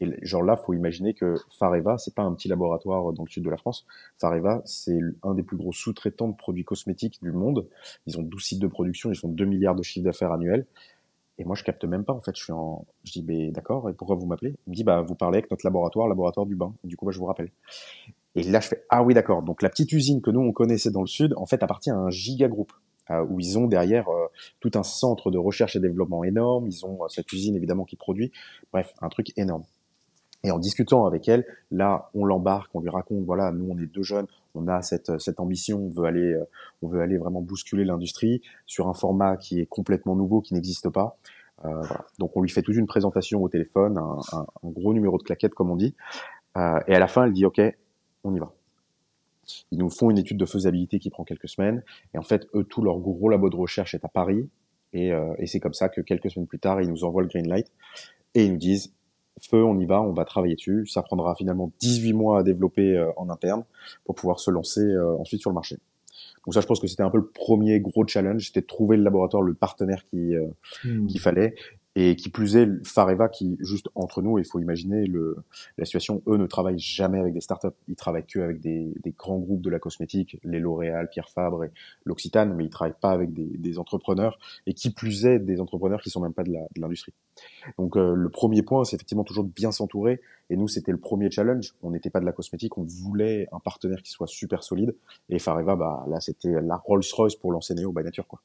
S1: Et genre là, faut imaginer que Fareva, c'est pas un petit laboratoire dans le sud de la France. Fareva, c'est un des plus gros sous-traitants de produits cosmétiques du monde. Ils ont 12 sites de production, ils font 2 milliards de chiffre d'affaires annuels. Et moi, je capte même pas, en fait. Je suis en, je dis, ben, d'accord, et pourquoi vous m'appelez? Il me dit, bah, vous parlez avec notre laboratoire, laboratoire du bain. du coup, bah, je vous rappelle. Et là, je fais, ah oui, d'accord. Donc, la petite usine que nous, on connaissait dans le sud, en fait, appartient à un giga groupe. Euh, où ils ont derrière euh, tout un centre de recherche et développement énorme. Ils ont euh, cette usine évidemment qui produit. Bref, un truc énorme. Et en discutant avec elle, là, on l'embarque, on lui raconte, voilà, nous, on est deux jeunes, on a cette, cette ambition, on veut aller, euh, on veut aller vraiment bousculer l'industrie sur un format qui est complètement nouveau, qui n'existe pas. Euh, voilà. Donc, on lui fait toute une présentation au téléphone, un, un, gros numéro de claquette, comme on dit. Euh, et à la fin, elle dit, OK, on y va. Ils nous font une étude de faisabilité qui prend quelques semaines. Et en fait, eux, tout leur gros labo de recherche est à Paris. Et, euh, et c'est comme ça que quelques semaines plus tard, ils nous envoient le green light et ils nous disent feu, on y va, on va travailler dessus. Ça prendra finalement 18 mois à développer euh, en interne pour pouvoir se lancer euh, ensuite sur le marché. Donc ça, je pense que c'était un peu le premier gros challenge, c'était de trouver le laboratoire, le partenaire qui euh, hmm. qu'il fallait. Et qui plus est, Fareva, qui, juste entre nous, il faut imaginer le, la situation, eux ne travaillent jamais avec des startups. Ils travaillent que avec des, des grands groupes de la cosmétique, les L'Oréal, Pierre Fabre et l'Occitane, mais ils travaillent pas avec des, des, entrepreneurs. Et qui plus est, des entrepreneurs qui sont même pas de l'industrie. Donc, euh, le premier point, c'est effectivement toujours de bien s'entourer. Et nous, c'était le premier challenge. On n'était pas de la cosmétique, on voulait un partenaire qui soit super solide. Et Fareva, bah, là, c'était la Rolls-Royce pour lancer Neo by Nature, quoi.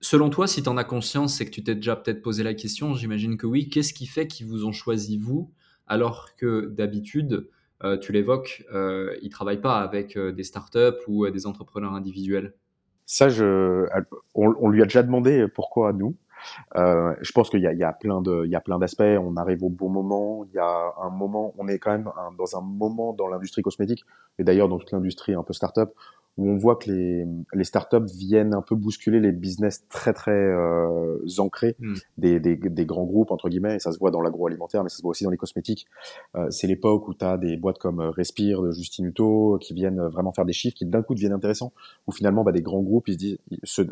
S2: Selon toi, si tu en as conscience, c'est que tu t'es déjà peut-être posé la question, j'imagine que oui. Qu'est-ce qui fait qu'ils vous ont choisi vous, alors que d'habitude, euh, tu l'évoques, euh, ils travaillent pas avec euh, des startups ou des entrepreneurs individuels?
S1: Ça, je, on, lui a déjà demandé pourquoi nous. Euh, je pense qu'il y a plein de, il y a plein d'aspects. On arrive au bon moment. Il y a un moment, on est quand même dans un moment dans l'industrie cosmétique et d'ailleurs dans toute l'industrie un peu startup où on voit que les, les startups viennent un peu bousculer les business très très euh, ancrés hmm. des, des, des, grands groupes entre guillemets et ça se voit dans l'agroalimentaire mais ça se voit aussi dans les cosmétiques. Euh, c'est l'époque où tu as des boîtes comme euh, Respire de Justin Hutto qui viennent vraiment faire des chiffres qui d'un coup deviennent intéressants où finalement bah, des grands groupes ils se disent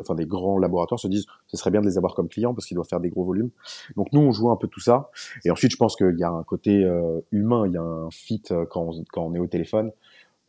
S1: enfin des grands laboratoires se disent ce serait bien de les avoir comme clients parce qu'ils doivent faire des gros volumes. Donc nous on joue un peu tout ça. Et ensuite je pense qu'il y a un côté euh, humain il y a un fit euh, quand on, quand on est au téléphone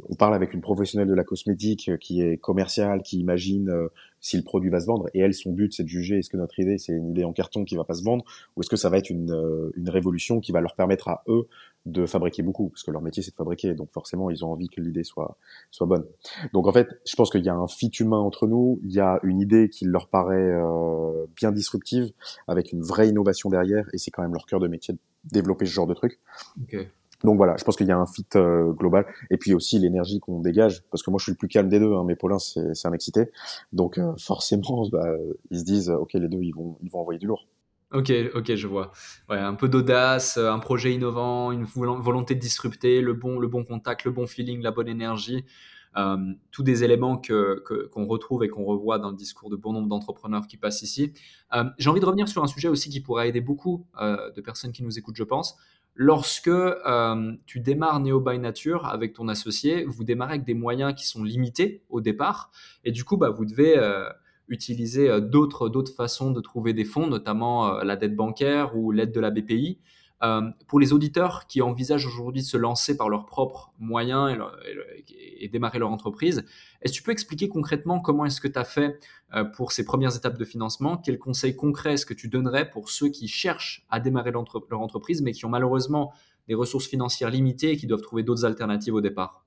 S1: on parle avec une professionnelle de la cosmétique qui est commerciale, qui imagine si le produit va se vendre. Et elle, son but, c'est de juger est-ce que notre idée, c'est une idée en carton qui va pas se vendre, ou est-ce que ça va être une, euh, une révolution qui va leur permettre à eux de fabriquer beaucoup, parce que leur métier, c'est de fabriquer. Donc forcément, ils ont envie que l'idée soit, soit bonne. Donc en fait, je pense qu'il y a un fit humain entre nous, il y a une idée qui leur paraît euh, bien disruptive, avec une vraie innovation derrière, et c'est quand même leur cœur de métier de développer ce genre de truc. Okay. Donc voilà, je pense qu'il y a un fit euh, global et puis aussi l'énergie qu'on dégage parce que moi je suis le plus calme des deux, hein, mais Paulin c'est un excité, donc euh, forcément bah, ils se disent ok les deux ils vont envoyer du lourd.
S2: Ok, ok, je vois. Ouais, un peu d'audace, un projet innovant, une volonté de disrupter, le bon, contact, le bon feeling, la bonne énergie. Euh, tous des éléments que qu'on retrouve et qu'on revoit dans le discours de bon nombre d'entrepreneurs qui passent ici. Euh, J'ai envie de revenir sur un sujet aussi qui pourrait aider beaucoup euh, de personnes qui nous écoutent, je pense. Lorsque euh, tu démarres Neo by Nature avec ton associé, vous démarrez avec des moyens qui sont limités au départ, et du coup, bah, vous devez euh, utiliser euh, d'autres d'autres façons de trouver des fonds, notamment la dette bancaire ou l'aide de la BPI. Euh, pour les auditeurs qui envisagent aujourd'hui de se lancer par leurs propres moyens et, démarrer leur entreprise, est-ce que tu peux expliquer concrètement comment est-ce que tu as fait euh, pour ces premières étapes de financement? Quels conseils concrets est-ce que tu donnerais pour ceux qui cherchent à démarrer leur entreprise mais qui ont malheureusement des ressources financières limitées et qui doivent trouver d'autres alternatives au départ?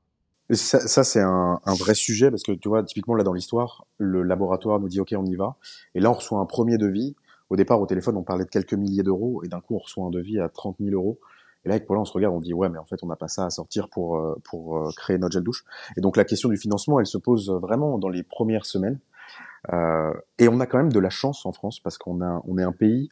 S1: Ça, c'est un, vrai sujet parce que tu vois, typiquement là dans l'histoire, le laboratoire nous dit OK, on y va. Et là, on reçoit un premier devis au départ, au téléphone, on parlait de quelques milliers d'euros, et d'un coup, on reçoit un devis à 30 000 euros. Et là, avec Paula, on se regarde, on dit ouais, mais en fait, on n'a pas ça à sortir pour euh, pour euh, créer notre gel douche. Et donc la question du financement, elle se pose vraiment dans les premières semaines. Euh, et on a quand même de la chance en France parce qu'on a on est un pays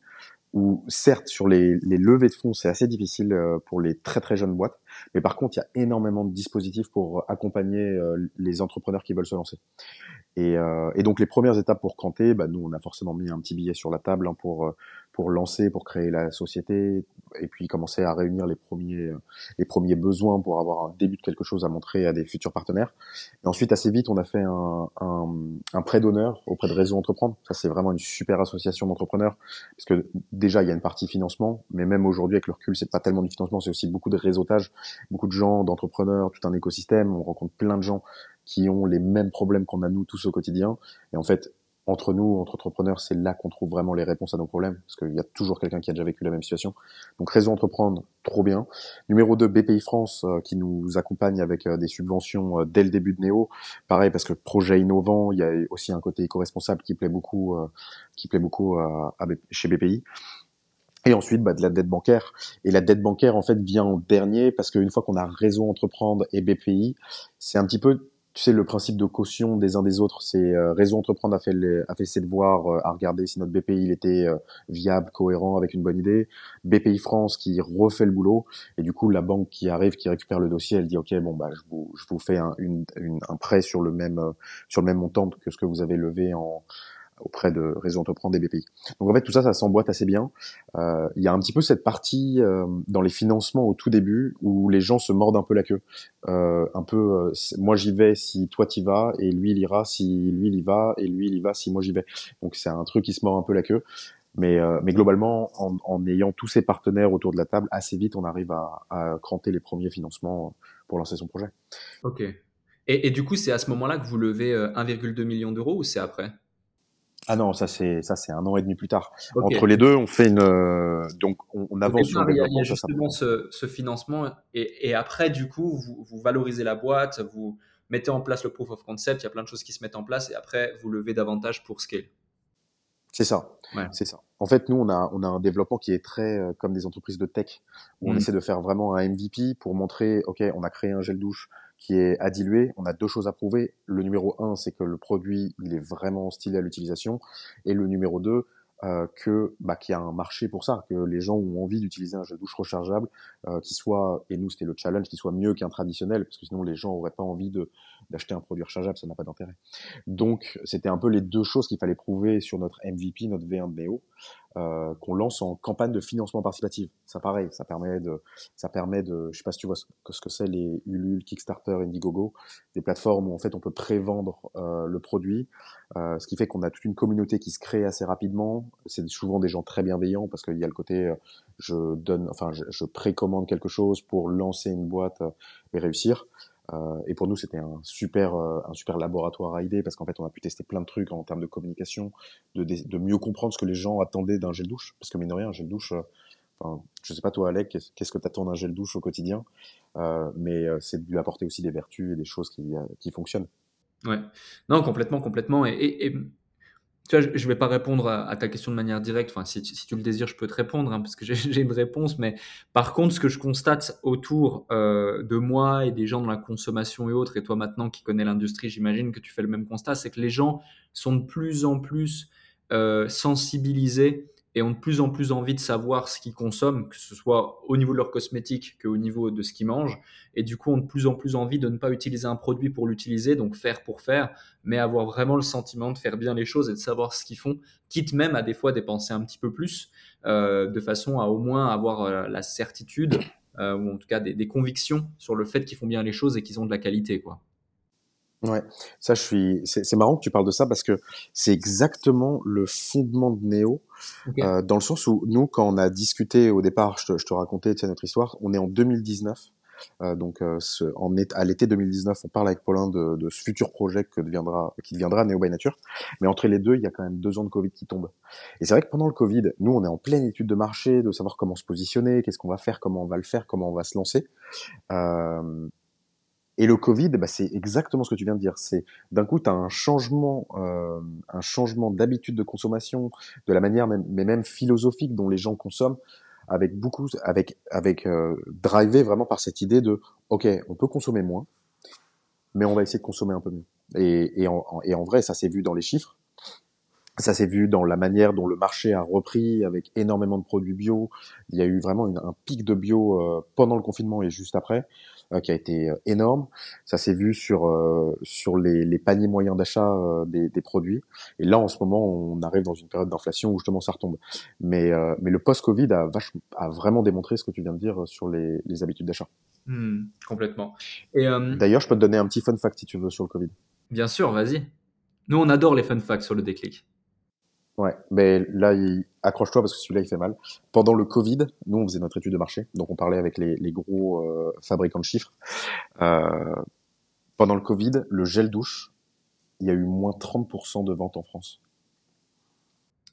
S1: où certes sur les, les levées de fonds c'est assez difficile euh, pour les très très jeunes boîtes, mais par contre il y a énormément de dispositifs pour accompagner les entrepreneurs qui veulent se lancer. Et, euh, et, donc les premières étapes pour Canté, bah, nous on a forcément mis un petit billet sur la table hein, pour euh, pour lancer, pour créer la société, et puis commencer à réunir les premiers les premiers besoins pour avoir un début de quelque chose à montrer à des futurs partenaires. Et ensuite assez vite on a fait un, un, un prêt d'honneur auprès de Réseau Entreprendre. Ça c'est vraiment une super association d'entrepreneurs parce que déjà il y a une partie financement, mais même aujourd'hui avec le recul c'est pas tellement du financement, c'est aussi beaucoup de réseautage, beaucoup de gens, d'entrepreneurs, tout un écosystème. On rencontre plein de gens qui ont les mêmes problèmes qu'on a nous tous au quotidien. Et en fait, entre nous, entre entrepreneurs, c'est là qu'on trouve vraiment les réponses à nos problèmes, parce qu'il y a toujours quelqu'un qui a déjà vécu la même situation. Donc Réseau Entreprendre, trop bien. Numéro 2, BPI France, euh, qui nous accompagne avec euh, des subventions euh, dès le début de Néo. Pareil, parce que projet innovant, il y a aussi un côté éco-responsable qui plaît beaucoup, qui plaît beaucoup chez BPI. Et ensuite, bah, de la dette bancaire. Et la dette bancaire, en fait, vient en dernier, parce qu'une fois qu'on a Réseau Entreprendre et BPI, c'est un petit peu tu sais, le principe de caution des uns des autres, c'est euh, Réseau Entreprendre a fait, a fait ses devoirs, euh, à regarder si notre BPI il était euh, viable, cohérent, avec une bonne idée. BPI France qui refait le boulot, et du coup la banque qui arrive, qui récupère le dossier, elle dit ok bon bah je vous, je vous fais un, une, un prêt sur le même sur le même montant que ce que vous avez levé en auprès de Réseau Entreprendre des BPI. Donc en fait tout ça, ça s'emboîte assez bien. Euh, il y a un petit peu cette partie euh, dans les financements au tout début où les gens se mordent un peu la queue. Euh, un peu, euh, moi j'y vais si toi t'y vas et lui il ira si lui il y va et lui il y va si moi j'y vais. Donc c'est un truc qui se mord un peu la queue. Mais, euh, mais globalement, en, en, ayant tous ces partenaires autour de la table, assez vite on arrive à, à cranter les premiers financements pour lancer son projet.
S2: Ok. Et, et du coup, c'est à ce moment-là que vous levez 1,2 million d'euros ou c'est après?
S1: Ah non, ça c'est ça c'est un an et demi plus tard. Entre les deux, on fait une euh, donc on, avance sur
S2: le Il y a, justement ce, ce, financement et, et, après du coup vous, vous, valorisez la boîte, vous mettez en place le proof of concept, il y a plein de choses qui se mettent en place et après vous levez davantage pour scale.
S1: C'est ça, ouais. c'est ça. En fait, nous on a on a un développement qui est très euh, comme des entreprises de tech où on mm. essaie de faire vraiment un MVP pour montrer ok on a créé un gel douche qui est à diluer. On a deux choses à prouver. Le numéro un, c'est que le produit, il est vraiment stylé à l'utilisation. Et le numéro deux, euh, que bah, qu'il y a un marché pour ça, que les gens ont envie d'utiliser un gel douche rechargeable euh, qui soit, et nous c'était le challenge, qui soit mieux qu'un traditionnel, parce que sinon les gens auraient pas envie de d'acheter un produit rechargeable, ça n'a pas d'intérêt. Donc c'était un peu les deux choses qu'il fallait prouver sur notre MVP, notre V1 de Neo, euh, qu'on lance en campagne de financement participatif. Ça pareil, ça permet de, ça permet de, je sais pas si tu vois ce que, ce que c'est les Ulule, Kickstarter, Indiegogo, des plateformes où en fait on peut prévendre euh, le produit, euh, ce qui fait qu'on a toute une communauté qui se crée assez rapidement. C'est souvent des gens très bienveillants parce qu'il y a le côté, euh, je donne, enfin je, je précommande quelque chose pour lancer une boîte et réussir. Euh, et pour nous, c'était un super, euh, un super laboratoire à idées parce qu'en fait, on a pu tester plein de trucs en termes de communication, de, de mieux comprendre ce que les gens attendaient d'un gel douche. Parce que mine de rien, un gel douche, euh, enfin, je sais pas toi, Alec, qu'est-ce que tu attends d'un gel douche au quotidien? Euh, Mais c'est de lui apporter aussi des vertus et des choses qui, qui fonctionnent.
S2: Ouais, non, complètement, complètement. Et, et, et tu vois, je ne vais pas répondre à, ta question de manière directe. Enfin, si, tu le désires, je peux te répondre hein, parce que j'ai une réponse. Mais par contre, ce que je constate autour euh, de moi et des gens dans la consommation et autres, et toi maintenant qui connais l'industrie, j'imagine que tu fais le même constat, c'est que les gens sont de plus en plus euh, sensibilisés et ont de plus en plus envie de savoir ce qu'ils consomment, que ce soit au niveau de leurs cosmétiques qu'au niveau de ce qu'ils mangent, et du coup ont de plus en plus envie de ne pas utiliser un produit pour l'utiliser, donc faire pour faire, mais avoir vraiment le sentiment de faire bien les choses et de savoir ce qu'ils font, quitte même à des fois dépenser un petit peu plus, euh, de façon à au moins avoir euh, la certitude, euh, ou en tout cas des, des convictions sur le fait qu'ils font bien les choses et qu'ils ont de la qualité. quoi.
S1: Ouais, ça je suis. C'est marrant que tu parles de ça parce que c'est exactement le fondement de Néo, euh, dans le sens où nous, quand on a discuté au départ, je te, je te racontais tiens, notre histoire, on est en 2019. Euh, donc, euh, ce, en à l'été 2019, on parle avec Paulin de, de ce futur projet que deviendra, qui deviendra Néo by Nature. Mais entre les deux, il y a quand même deux ans de Covid qui tombent. Et c'est vrai que pendant le Covid, nous, on est en pleine étude de marché, de savoir comment se positionner, qu'est-ce qu'on va faire, comment on va le faire, comment on va se lancer. Euh, et le Covid, bah, c'est exactement ce que tu viens de dire. C'est d'un coup, tu un changement, euh, un changement d'habitude de consommation, de la manière même, mais même philosophique dont les gens consomment, avec beaucoup, avec, avec euh, drivé vraiment par cette idée de, ok, on peut consommer moins, mais on va essayer de consommer un peu mieux. Et, et, en, et en vrai, ça s'est vu dans les chiffres. Ça s'est vu dans la manière dont le marché a repris avec énormément de produits bio. Il y a eu vraiment un pic de bio euh, pendant le confinement et juste après. Euh, qui a été euh, énorme. Ça s'est vu sur euh, sur les, les, paniers moyens d'achat des, des, produits. Et là, en ce moment, on arrive dans une période d'inflation où justement ça retombe. Mais mais le post-Covid a a vraiment démontré ce que tu viens de dire sur les, les habitudes d'achat.
S2: Hmm, complètement.
S1: Et d'ailleurs, je peux te donner un petit fun fact si tu veux sur le Covid.
S2: Bien sûr, vas-y. Nous, on adore les fun facts sur le déclic.
S1: Ouais, mais là, accroche-toi parce que celui-là, il fait mal. Pendant le Covid, nous, on faisait notre étude de marché, donc on parlait avec les, les gros euh, fabricants de chiffres. Euh, pendant le Covid, le gel douche, il y a eu moins 30% de ventes en France.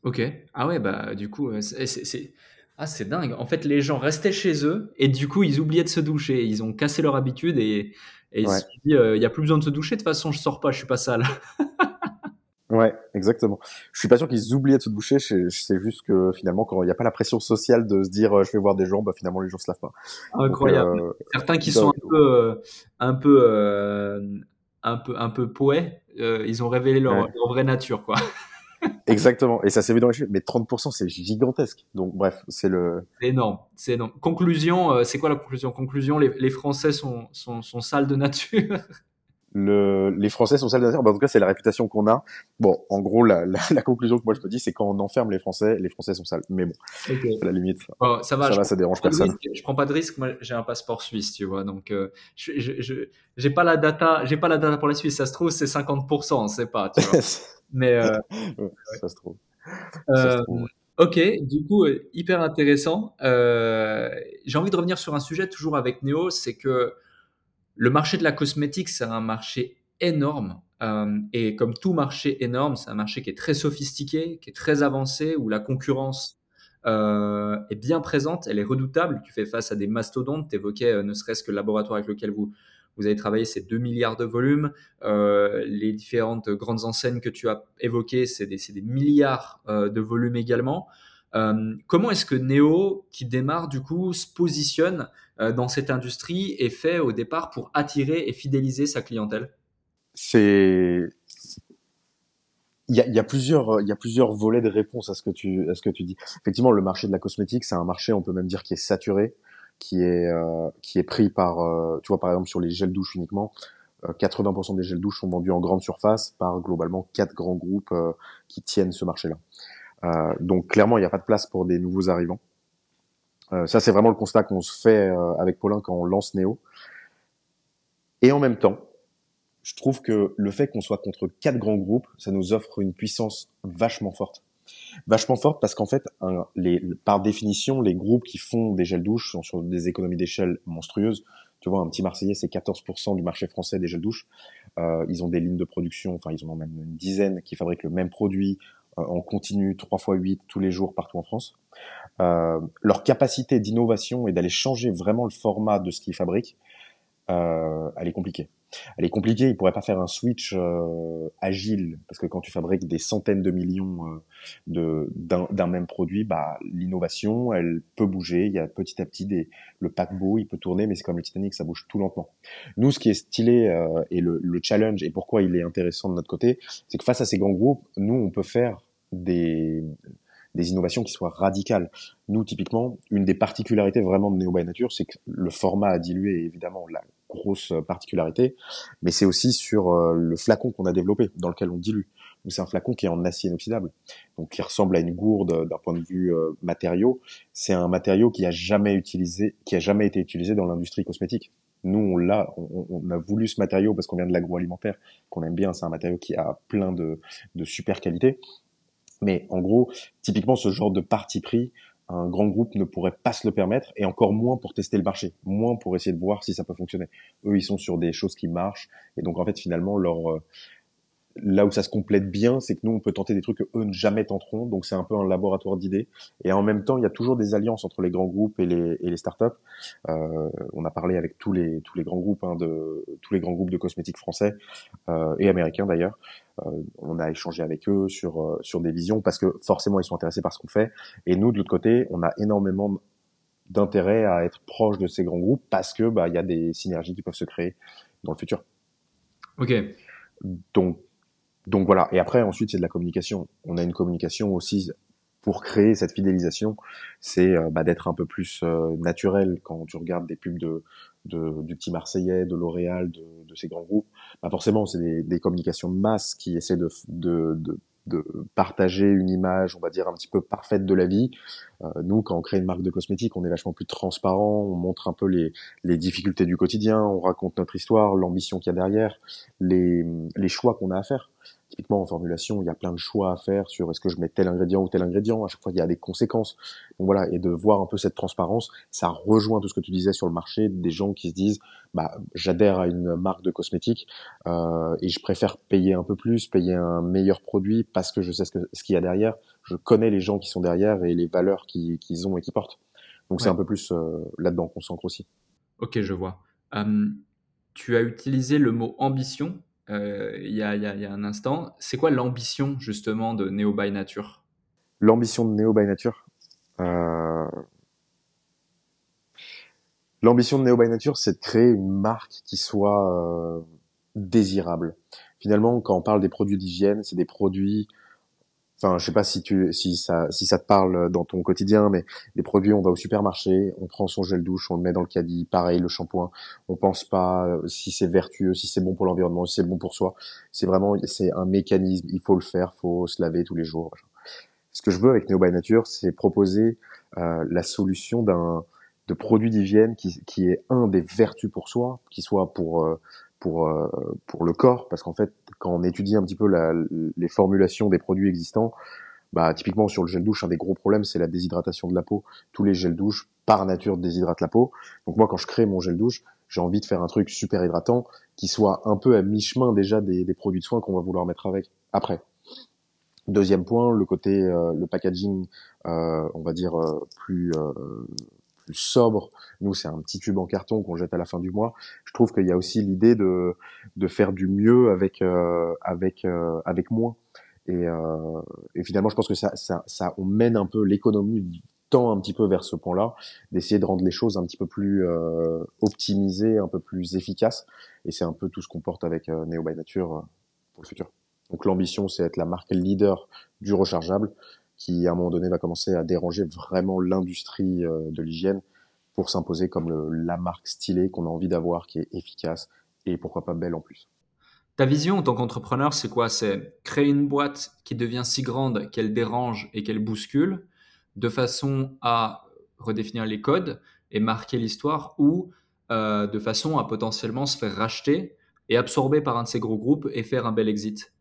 S2: Ok. Ah ouais, bah du coup, euh, c'est ah, c'est dingue. En fait, les gens restaient chez eux et du coup, ils oubliaient de se doucher. Ils ont cassé leur habitude et, et ils se sont dit, il n'y a plus besoin de se doucher. De toute façon, je sors pas, je suis pas sale.
S1: Exactement. Je suis pas sûr qu'ils oubliaient de se doucher. C'est juste que finalement, quand il n'y a pas la pression sociale de se dire euh, je vais voir des gens, bah finalement les gens se lavent pas.
S2: Incroyable. Euh, Certains qui sont un peu, euh, un peu, un peu, un peu poètes, ils ont révélé leur, vraie nature, quoi.
S1: Exactement. Et ça s'est vu dans les chiffres. Mais 30%, c'est gigantesque. Donc, bref, c'est le.
S2: C'est énorme. C'est énorme. Conclusion, c'est quoi la conclusion? Conclusion, les, les Français sont, sont, sont sales de nature.
S1: le, les Français sont sales de nature. Bah, en tout cas, c'est la réputation qu'on a. Bon, en gros, la, la, la, conclusion que moi je peux dire, c'est quand on enferme les Français, les Français sont sales. Mais bon, à la limite,
S2: oh, ça va,
S1: ça, va, ça dérange personne.
S2: je prends pas de risque. Moi, j'ai un passeport suisse, tu vois. Donc, euh, je, j'ai pas la data, j'ai pas la data pour la Suisse. Ça se trouve, c'est 50%, on sait pas. Tu vois. Mais euh,
S1: ça se trouve.
S2: Euh, Ok, du coup, hyper intéressant. Euh, j'ai envie de revenir sur un sujet toujours avec Néo, c'est que le marché de la cosmétique, c'est un marché énorme. Euh, et comme tout marché énorme, c'est un marché qui est très sophistiqué, qui est très avancé, où la concurrence euh, est bien présente, elle est redoutable. Tu fais face à des mastodontes. Tu évoquais euh, ne serait-ce que le laboratoire avec lequel vous, vous avez travaillé, c'est 2 milliards de volumes. Les différentes grandes enseignes que tu as évoquées, c'est des, milliards de volumes également. Euh, comment est-ce que Neo, qui démarre du coup, se positionne euh, dans cette industrie et fait au départ pour attirer et fidéliser sa clientèle?
S1: C'est il y a, plusieurs il y a plusieurs volets de réponse à ce que tu à ce que tu dis. Effectivement, le marché de la cosmétique, c'est un marché, on peut même dire, qui est saturé, qui est euh, qui est pris par tu vois par exemple sur les gels douches uniquement. 80% euh, des gels douches sont vendus en grande surface par globalement quatre grands groupes qui tiennent ce marché-là. Donc clairement, il n'y a pas de place pour des nouveaux arrivants. Euh, ça, c'est vraiment le constat qu'on se fait euh, avec Paulin quand on lance Neo. Et en même temps, je trouve que le fait qu'on soit contre quatre grands groupes, ça nous offre une puissance vachement forte. Vachement forte parce qu'en fait, par définition, les groupes qui font des gels douches sont sur des économies d'échelle monstrueuses. Tu vois, un petit Marseillais, c'est 14% du marché français des gels douche. Euh, ils ont des lignes de production, enfin, ils en ont même une dizaine qui fabriquent le même produit euh, en continu, 3 fois 8 tous les jours partout en France. Euh, leur capacité d'innovation et d'aller changer vraiment le format de ce qu'ils fabriquent, euh, elle est compliquée. Elle est compliquée, ils pourraient pas faire un switch euh, agile parce que quand tu fabriques des centaines de millions euh, de d'un même produit, bah l'innovation, elle peut bouger. Il y a petit à petit des le paquebot, il peut tourner, mais c'est comme le Titanic, ça bouge tout lentement. Nous, ce qui est stylé euh, et le, le challenge et pourquoi il est intéressant de notre côté, c'est que face à ces grands groupes, nous, on peut faire des innovations qui soient radicales. Nous, typiquement, une des particularités vraiment de Neo by Nature, c'est que le format a dilué, évidemment, la grosse particularité, mais c'est aussi sur euh, le flacon qu'on a développé, dans lequel on dilue. C'est un flacon qui est en acier inoxydable, donc qui ressemble à une gourde d'un point de vue euh, matériau. C'est un matériau qui a jamais utilisé, qui a jamais été utilisé dans l'industrie cosmétique. Nous, on l'a, on, on, a voulu ce matériau parce qu'on vient de l'agroalimentaire, qu'on aime bien. C'est un matériau qui a plein de, de super qualités. Mais en gros, typiquement, ce genre de parti pris, un grand groupe ne pourrait pas se le permettre, et encore moins pour tester le marché, moins pour essayer de voir si ça peut fonctionner. Eux, ils sont sur des choses qui marchent, et donc en fait, finalement, leur euh, là où ça se complète bien, c'est que nous, on peut tenter des trucs que eux ne jamais tenteront. Donc, c'est un peu un laboratoire d'idées. Et en même temps, il y a toujours des alliances entre les grands groupes et les, et les startups. Euh, on a parlé avec tous les tous les grands groupes hein, de tous les grands groupes de cosmétiques français euh, et américains d'ailleurs. Euh, on a échangé avec eux sur euh, sur des visions parce que forcément, ils sont intéressés par ce qu'on fait. Et nous, de l'autre côté, on a énormément d'intérêt à être proche de ces grands groupes parce que bah il y a des synergies qui peuvent se créer dans le futur.
S2: Ok.
S1: Donc donc voilà. Et après, ensuite, c'est de la communication. On a une communication aussi pour créer cette fidélisation, c'est euh, bah, d'être un peu plus euh, naturel quand tu regardes des pubs de, de du petit Marseillais, de L'Oréal, de, de, ces grands groupes. Bah forcément, c'est des, des, communications de masse qui essaient de, de, de, partager une image, on va dire un petit peu parfaite de la vie. Euh, nous, quand on crée une marque de cosmétiques, on est vachement plus transparent, on montre un peu les, les difficultés du quotidien, on raconte notre histoire, l'ambition qu'il y a derrière, les, les choix qu'on a à faire typiquement en formulation, il y a plein de choix à faire sur est-ce que je mets tel ingrédient ou tel ingrédient. À chaque fois, il y a des conséquences. Donc voilà, et de voir un peu cette transparence, ça rejoint tout ce que tu disais sur le marché, des gens qui se disent, bah, j'adhère à une marque de cosmétiques euh, et je préfère payer un peu plus, payer un meilleur produit parce que je sais ce qu'il ce qu'il y a derrière. Je connais les gens qui sont derrière et les valeurs qu'ils ont et qu'ils portent. Donc ouais. c'est un peu plus euh, là-dedans qu'on s'ancre aussi.
S2: Ok, je vois. Um, tu as utilisé le mot ambition il y, a, y, a, y, a, un instant. C'est quoi l'ambition justement de Neo by Nature?
S1: L'ambition de Neo by Nature euh... L'ambition de Neo by Nature, c'est de créer une marque qui soit euh, désirable. Finalement, quand on parle des produits d'hygiène, c'est des produits Enfin, je sais pas si tu, si ça, si ça te parle dans ton quotidien, mais les produits, on va au supermarché, on prend son gel douche, on le met dans le caddie, pareil le shampoing. On pense pas euh, si c'est vertueux, si c'est bon pour l'environnement, si c'est bon pour soi. C'est vraiment, c'est un mécanisme. Il faut le faire, faut se laver tous les jours. Ce que je veux avec Neo by Nature, c'est proposer euh, la solution d'un de produits d'hygiène qui, qui est un des vertus pour soi, qui soit pour euh, pour euh, pour le corps, parce qu'en fait, quand on étudie un petit peu la, les formulations des produits existants, bah typiquement sur le gel douche, un des gros problèmes, c'est la déshydratation de la peau. Tous les gels douche, par nature, déshydratent la peau. Donc moi, quand je crée mon gel douche, j'ai envie de faire un truc super hydratant qui soit un peu à mi-chemin déjà des, produits de soins qu'on va vouloir mettre avec après. Deuxième point, le côté, euh, le packaging, euh, on va dire euh, plus plus sobre. Nous, c'est un petit tube en carton qu'on jette à la fin du mois. Je trouve qu'il y a aussi l'idée de de faire du mieux avec euh, avec euh, avec moins. Et, euh, et, finalement, je pense que ça, ça, ça on mène un peu l'économie tend un petit peu vers ce point-là, d'essayer de rendre les choses un petit peu plus euh, optimisées, un peu plus efficaces. Et c'est un peu tout ce qu'on porte avec euh, Neo by Nature pour le futur. Donc l'ambition, c'est être la marque leader du rechargeable qui à un moment donné va commencer à déranger vraiment l'industrie de l'hygiène pour s'imposer comme le, la marque stylée qu'on a envie d'avoir, qui est efficace et pourquoi pas belle en plus.
S2: Ta vision en tant qu'entrepreneur, c'est quoi? C'est créer une boîte qui devient si grande qu'elle dérange et qu'elle bouscule, de façon à redéfinir les codes et marquer l'histoire, ou euh, de façon à potentiellement se faire racheter et absorber par un de ces gros groupes et faire un bel exit?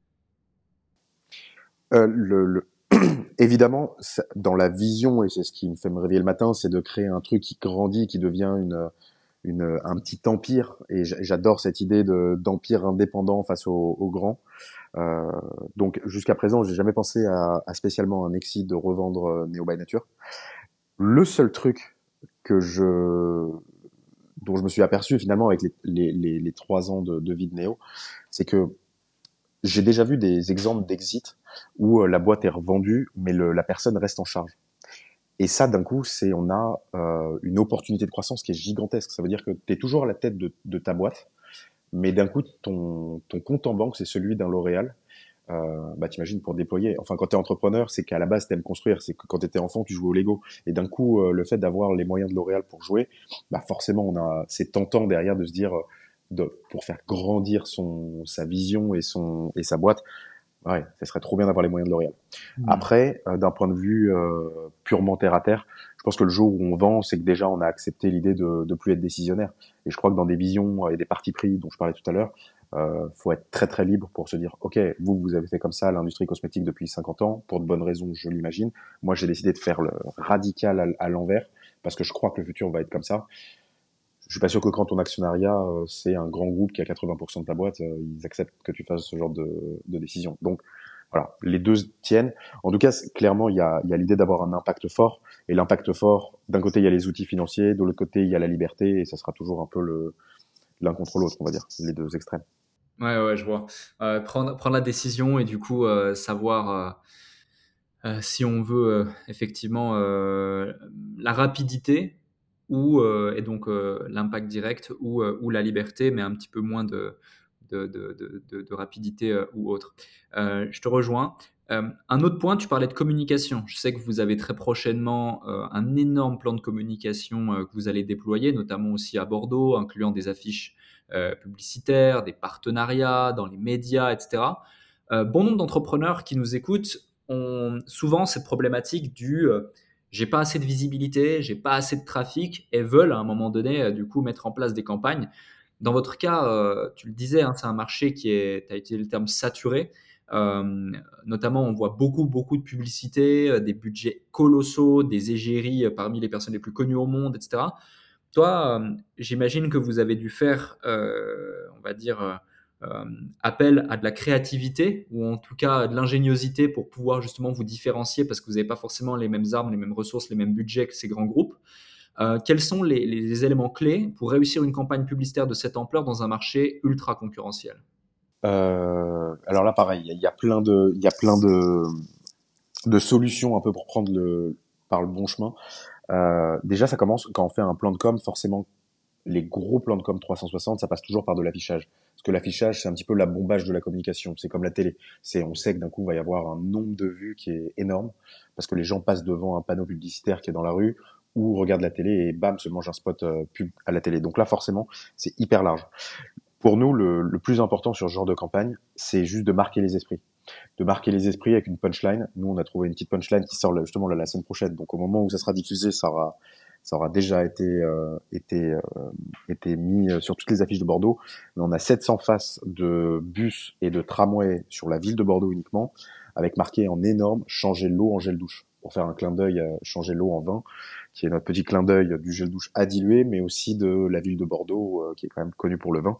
S1: Euh, le, le, évidemment, dans la vision, et c'est ce qui me fait me réveiller le matin, c'est de créer un truc qui grandit, qui devient une, une, un petit empire et j'adore cette idée de d'empire indépendant face aux, grands. Euh, donc jusqu'à présent, j'ai jamais pensé à, spécialement un exit de revendre euh, Neo by Nature. Le seul truc que je dont je me suis aperçu finalement avec les trois ans de, de vie de Neo, c'est que j'ai déjà vu des exemples d'exit où euh, la boîte est revendue, mais le, la personne reste en charge. Et ça, d'un coup, c'est on a euh, une opportunité de croissance qui est gigantesque. Ça veut dire que tu es toujours à la tête de, de ta boîte, mais d'un coup, ton, ton compte en banque, c'est celui d'un L'Oréal. Euh, bah t'imagines pour déployer. Enfin, quand tu es entrepreneur, c'est qu'à la base t'aimes construire. C'est que quand tu étais enfant, tu jouais au Lego. Et d'un coup, euh, le fait d'avoir les moyens de L'Oréal pour jouer, bah forcément, on a c'est tentant derrière de se dire, de, pour faire grandir son sa vision et son et sa boîte, ouais, ça serait trop bien d'avoir les moyens de L'Oréal. Mmh. Après, euh, d'un point de vue euh, purement terre à terre, je pense que le jour où on vend, c'est que déjà on a accepté l'idée de de plus être décisionnaire. Et je crois que dans des visions et des partis pris dont je parlais tout à l'heure, euh, faut être très très libre pour se dire, ok, vous vous avez fait comme ça l'industrie cosmétique depuis 50 ans pour de bonnes raisons, je l'imagine. Moi, j'ai décidé de faire le radical à, à l'envers parce que je crois que le futur va être comme ça je suis pas sûr que quand ton actionnariat euh, c'est un grand groupe qui a 80% de ta boîte, euh, ils acceptent que tu fasses ce genre de, décision. Donc voilà, les deux tiennent. En tout cas, clairement, il y a, l'idée d'avoir un impact fort. Et l'impact fort, d'un côté, il y a les outils financiers, de l'autre côté, il y a la liberté, et ça sera toujours un peu l'un contre l'autre, on va dire, les deux extrêmes.
S2: Ouais, ouais, je vois. Euh, prendre, la décision et du coup savoir si on veut effectivement la rapidité ou euh, et donc euh, l'impact direct ou, euh, ou la liberté, mais un petit peu moins de, de, rapidité ou autre. je te rejoins. un autre point, tu parlais de communication. Je sais que vous avez très prochainement un énorme plan de communication que vous allez déployer, notamment aussi à Bordeaux, incluant des affiches publicitaires, des partenariats dans les médias, etc. bon nombre d'entrepreneurs qui nous écoutent ont souvent cette problématique du j'ai pas assez de visibilité, j'ai pas assez de trafic et veulent à un moment donné, euh, du coup, mettre en place des campagnes. Dans votre cas, euh, tu le disais, hein, c'est un marché qui est, tu as utilisé le terme saturé. Euh, notamment, on voit beaucoup, beaucoup de publicités, des budgets colossaux, des égéries parmi les personnes les plus connues au monde, etc. Toi, j'imagine que vous avez dû faire, on va dire, appel à de la créativité ou en tout cas de l'ingéniosité pour pouvoir justement vous différencier parce que vous n'avez pas forcément les mêmes armes, les mêmes ressources, les mêmes budgets que ces grands groupes. Euh, quels sont les, éléments clés pour réussir une campagne publicitaire de cette ampleur dans un marché ultra concurrentiel?
S1: Euh, Alors là, pareil, il y, a plein de, y a plein de, solutions un peu pour prendre le par le bon chemin. Euh, déjà, ça commence quand on fait un plan de com, forcément les gros plans de com 360, ça passe toujours par de l'affichage. Parce que l'affichage, c'est un petit peu la bombage de la communication. C'est comme la télé. C'est, on sait que d'un coup, il va y avoir un nombre de vues qui est énorme parce que les gens passent devant un panneau publicitaire qui est dans la rue ou regardent la télé et bam, se mangent un spot euh, pub à la télé. Donc là, forcément, c'est hyper large. Pour nous, le, le plus important sur ce genre de campagne, c'est juste de marquer les esprits de marquer les esprits avec une punchline. Nous, on a trouvé une petite punchline qui sort justement la semaine prochaine. Donc, au moment où ça sera diffusé, ça aura, ça aura déjà été euh, été euh, été mis euh, sur toutes les affiches de Bordeaux. Mais on a 700 faces de bus et de tramway sur la ville de Bordeaux uniquement, avec marqué en énorme "changer l'eau en gel douche" pour faire un clin d'œil à changer l'eau en vin, qui est notre petit clin d'œil du gel douche à diluer, mais aussi de la ville de Bordeaux, qui est quand même connue pour le vin.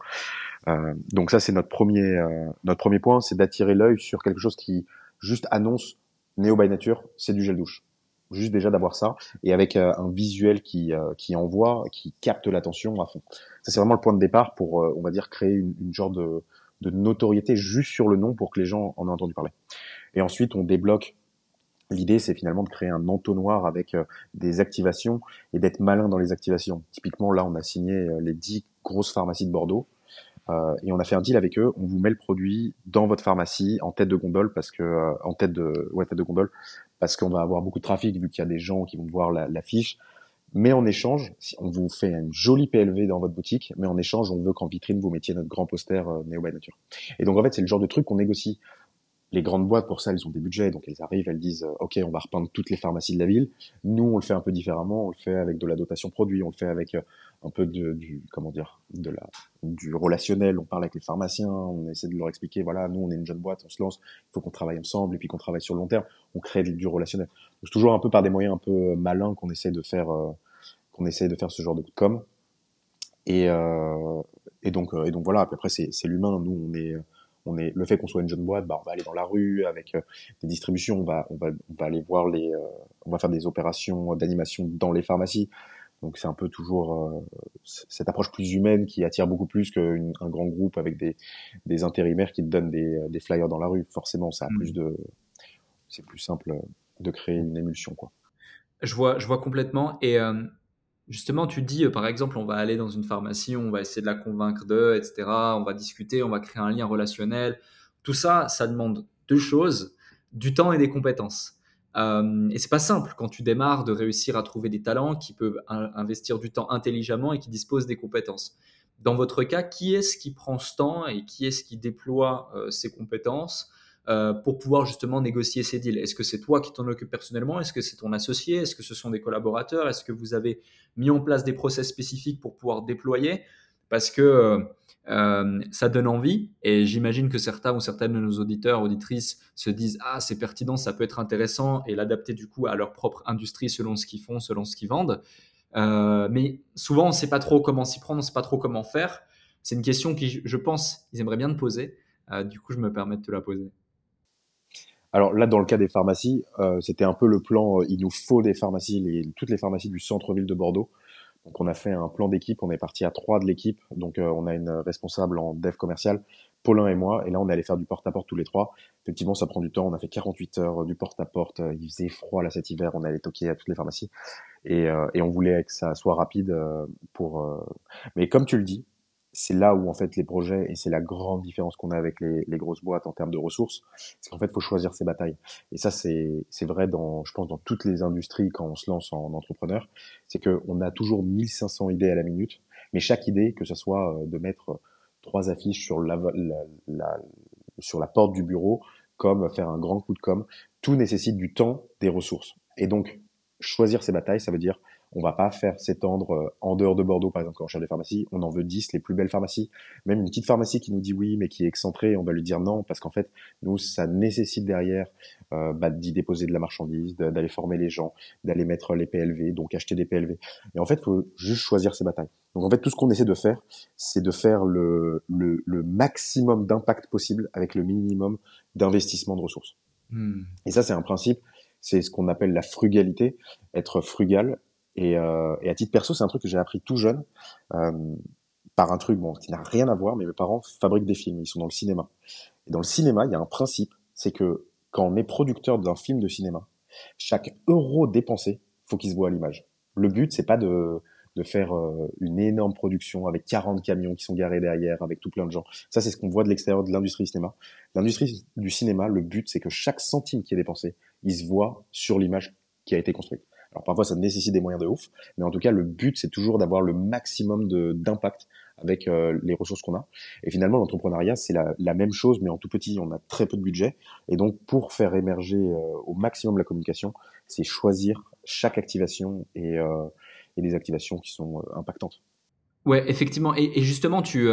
S1: Euh, donc ça, c'est notre premier notre premier point, c'est d'attirer l'œil sur quelque chose qui juste annonce Néo by Nature, c'est du gel douche juste déjà d'avoir ça et avec euh, un visuel qui euh, qui envoie, qui capte l'attention à fond. Ça c'est vraiment le point de départ pour euh, on va dire créer une, une genre de de notoriété juste sur le nom pour que les gens en aient entendu parler. Et ensuite on débloque L'idée, c'est finalement de créer un entonnoir avec des activations et d'être malin dans les activations. Typiquement, là, on a signé les 10 grosses pharmacies de Bordeaux euh, et on a fait un deal avec eux. On vous met le produit dans votre pharmacie en tête de gondole parce que en tête de ouais tête de gondole parce qu'on va avoir beaucoup de trafic vu qu'il y a des gens qui vont voir la, la fiche. Mais en échange, on vous fait une jolie PLV dans votre boutique, mais en échange, on veut qu'en vitrine, vous mettiez notre grand poster euh, Neo by Nature. Et donc, en fait, c'est le genre de truc qu'on négocie. Les grandes boîtes, pour ça, elles ont des budgets, donc elles arrivent, elles disent, euh, OK, on va repeindre toutes les pharmacies de la ville. Nous, on le fait un peu différemment, on le fait avec de la dotation produit, on le fait avec euh, un peu de, du, comment dire, de la, du relationnel. On parle avec les pharmaciens, on essaie de leur expliquer, voilà, nous, on est une jeune boîte, on se lance, il faut qu'on travaille ensemble et puis qu'on travaille sur le long terme. On crée du relationnel. C'est toujours un peu par des moyens un peu malins qu'on essaie de faire, euh, qu'on essaie de faire ce genre de com. Et, euh, donc, et donc voilà. Après, c'est, c'est l'humain. Nous, on est, on est, le fait qu'on soit une jeune boîte, bah, on va aller dans la rue avec des distributions. On va, on va, on va aller voir les, on va faire des opérations d'animation dans les pharmacies. Donc c'est un peu toujours cette approche plus humaine qui attire beaucoup plus qu'un grand groupe avec des, des intérimaires qui te donnent des, des flyers dans la rue. Forcément, ça a mmh. plus de, c'est plus simple de créer une émulsion, quoi.
S2: Je vois, je vois complètement. Et euh, justement, tu dis, euh, par exemple, on va aller dans une pharmacie, on va essayer de la convaincre d'eux, etc. On va discuter, on va créer un lien relationnel. Tout ça, ça demande deux choses du temps et des compétences. Euh, et c'est pas simple quand tu démarres de réussir à trouver des talents qui peuvent investir du temps intelligemment et qui disposent des compétences. Dans votre cas, qui est-ce qui prend ce temps et qui est-ce qui déploie ces compétences euh, pour pouvoir justement négocier ces deals Est-ce que c'est toi qui t'en occupes personnellement? Est-ce que c'est ton associé? Est-ce que ce sont des collaborateurs? Est-ce que vous avez mis en place des process spécifiques pour pouvoir déployer? Parce que euh, ça donne envie et j'imagine que certains ou certaines de nos auditeurs, auditrices se disent Ah, c'est pertinent, ça peut être intéressant et l'adapter du coup à leur propre industrie selon ce qu'ils font, selon ce qu'ils vendent. Euh, mais souvent, on ne sait pas trop comment s'y prendre, on ne sait pas trop comment faire. C'est une question qui, je pense, ils aimeraient bien te poser. du coup, je me permets de te la poser.
S1: Alors là, dans le cas des pharmacies, euh, c'était un peu le plan. Euh, il nous faut des pharmacies, les, toutes les pharmacies du centre-ville de Bordeaux. Donc on a fait un plan d'équipe. On est parti à trois de l'équipe. Donc euh, on a une responsable en dev commercial, Paulin et moi. Et là, on allait faire du porte-à-porte tous les trois. Effectivement, ça prend du temps. On a fait 48 heures du porte-à-porte. Il faisait froid là cet hiver. On allait toquer à toutes les pharmacies. Et, et on voulait que ça soit rapide pour. Mais comme tu le dis, c'est là où en fait les projets et c'est la grande différence qu'on a avec les, les, grosses boîtes en termes de ressources, c'est qu'en fait faut choisir ses batailles. Et ça c'est c'est vrai dans je pense dans toutes les industries quand on se lance en entrepreneur, c'est que on a toujours 1500 idées à la minute, mais chaque idée que ce soit euh, de mettre trois affiches sur la, la, la sur la porte du bureau, comme faire un grand coup de com, tout nécessite du temps, des ressources. Et donc choisir ses batailles, ça veut dire on va pas faire s'étendre euh, en dehors de Bordeaux, par exemple, quand on cherche des pharmacies. On en veut 10, les plus belles pharmacies. Même une petite pharmacie qui nous dit oui, mais qui est excentrée, on va lui dire non, parce qu'en fait, nous, ça nécessite derrière euh, bah, d'y déposer de la marchandise, d'aller former les gens, d'aller mettre les PLV, donc acheter des PLV. Et en fait, faut juste choisir ses batailles. Donc en fait, tout ce qu'on essaie de faire, c'est de faire le, le, le maximum d'impact possible avec le minimum d'investissement de ressources. Hmm. Et ça, c'est un principe, c'est ce qu'on appelle la frugalité, être frugal et, euh, et à titre perso, c'est un truc que j'ai appris tout jeune euh, par un truc bon qui n'a rien à voir, mais mes parents fabriquent des films, ils sont dans le cinéma. Et dans le cinéma, il y a un principe, c'est que quand on est producteur d'un film de cinéma, chaque euro dépensé, faut qu'il se voit à l'image. Le but, c'est pas de de faire euh, une énorme production avec 40 camions qui sont garés derrière, avec tout plein de gens. Ça, c'est ce qu'on voit de l'extérieur de l'industrie du cinéma. L'industrie du cinéma, le but, c'est que chaque centime qui est dépensé, il se voit sur l'image qui a été construite. Alors parfois ça nécessite des moyens de ouf, mais en tout cas le but c'est toujours d'avoir le maximum d'impact avec euh, les ressources qu'on a. Et finalement l'entrepreneuriat c'est la, même chose mais en tout petit, on a très peu de budget et donc pour faire émerger euh, au maximum la communication, c'est choisir chaque activation et, euh, des activations qui sont impactantes.
S2: Ouais, effectivement. Et, justement, tu,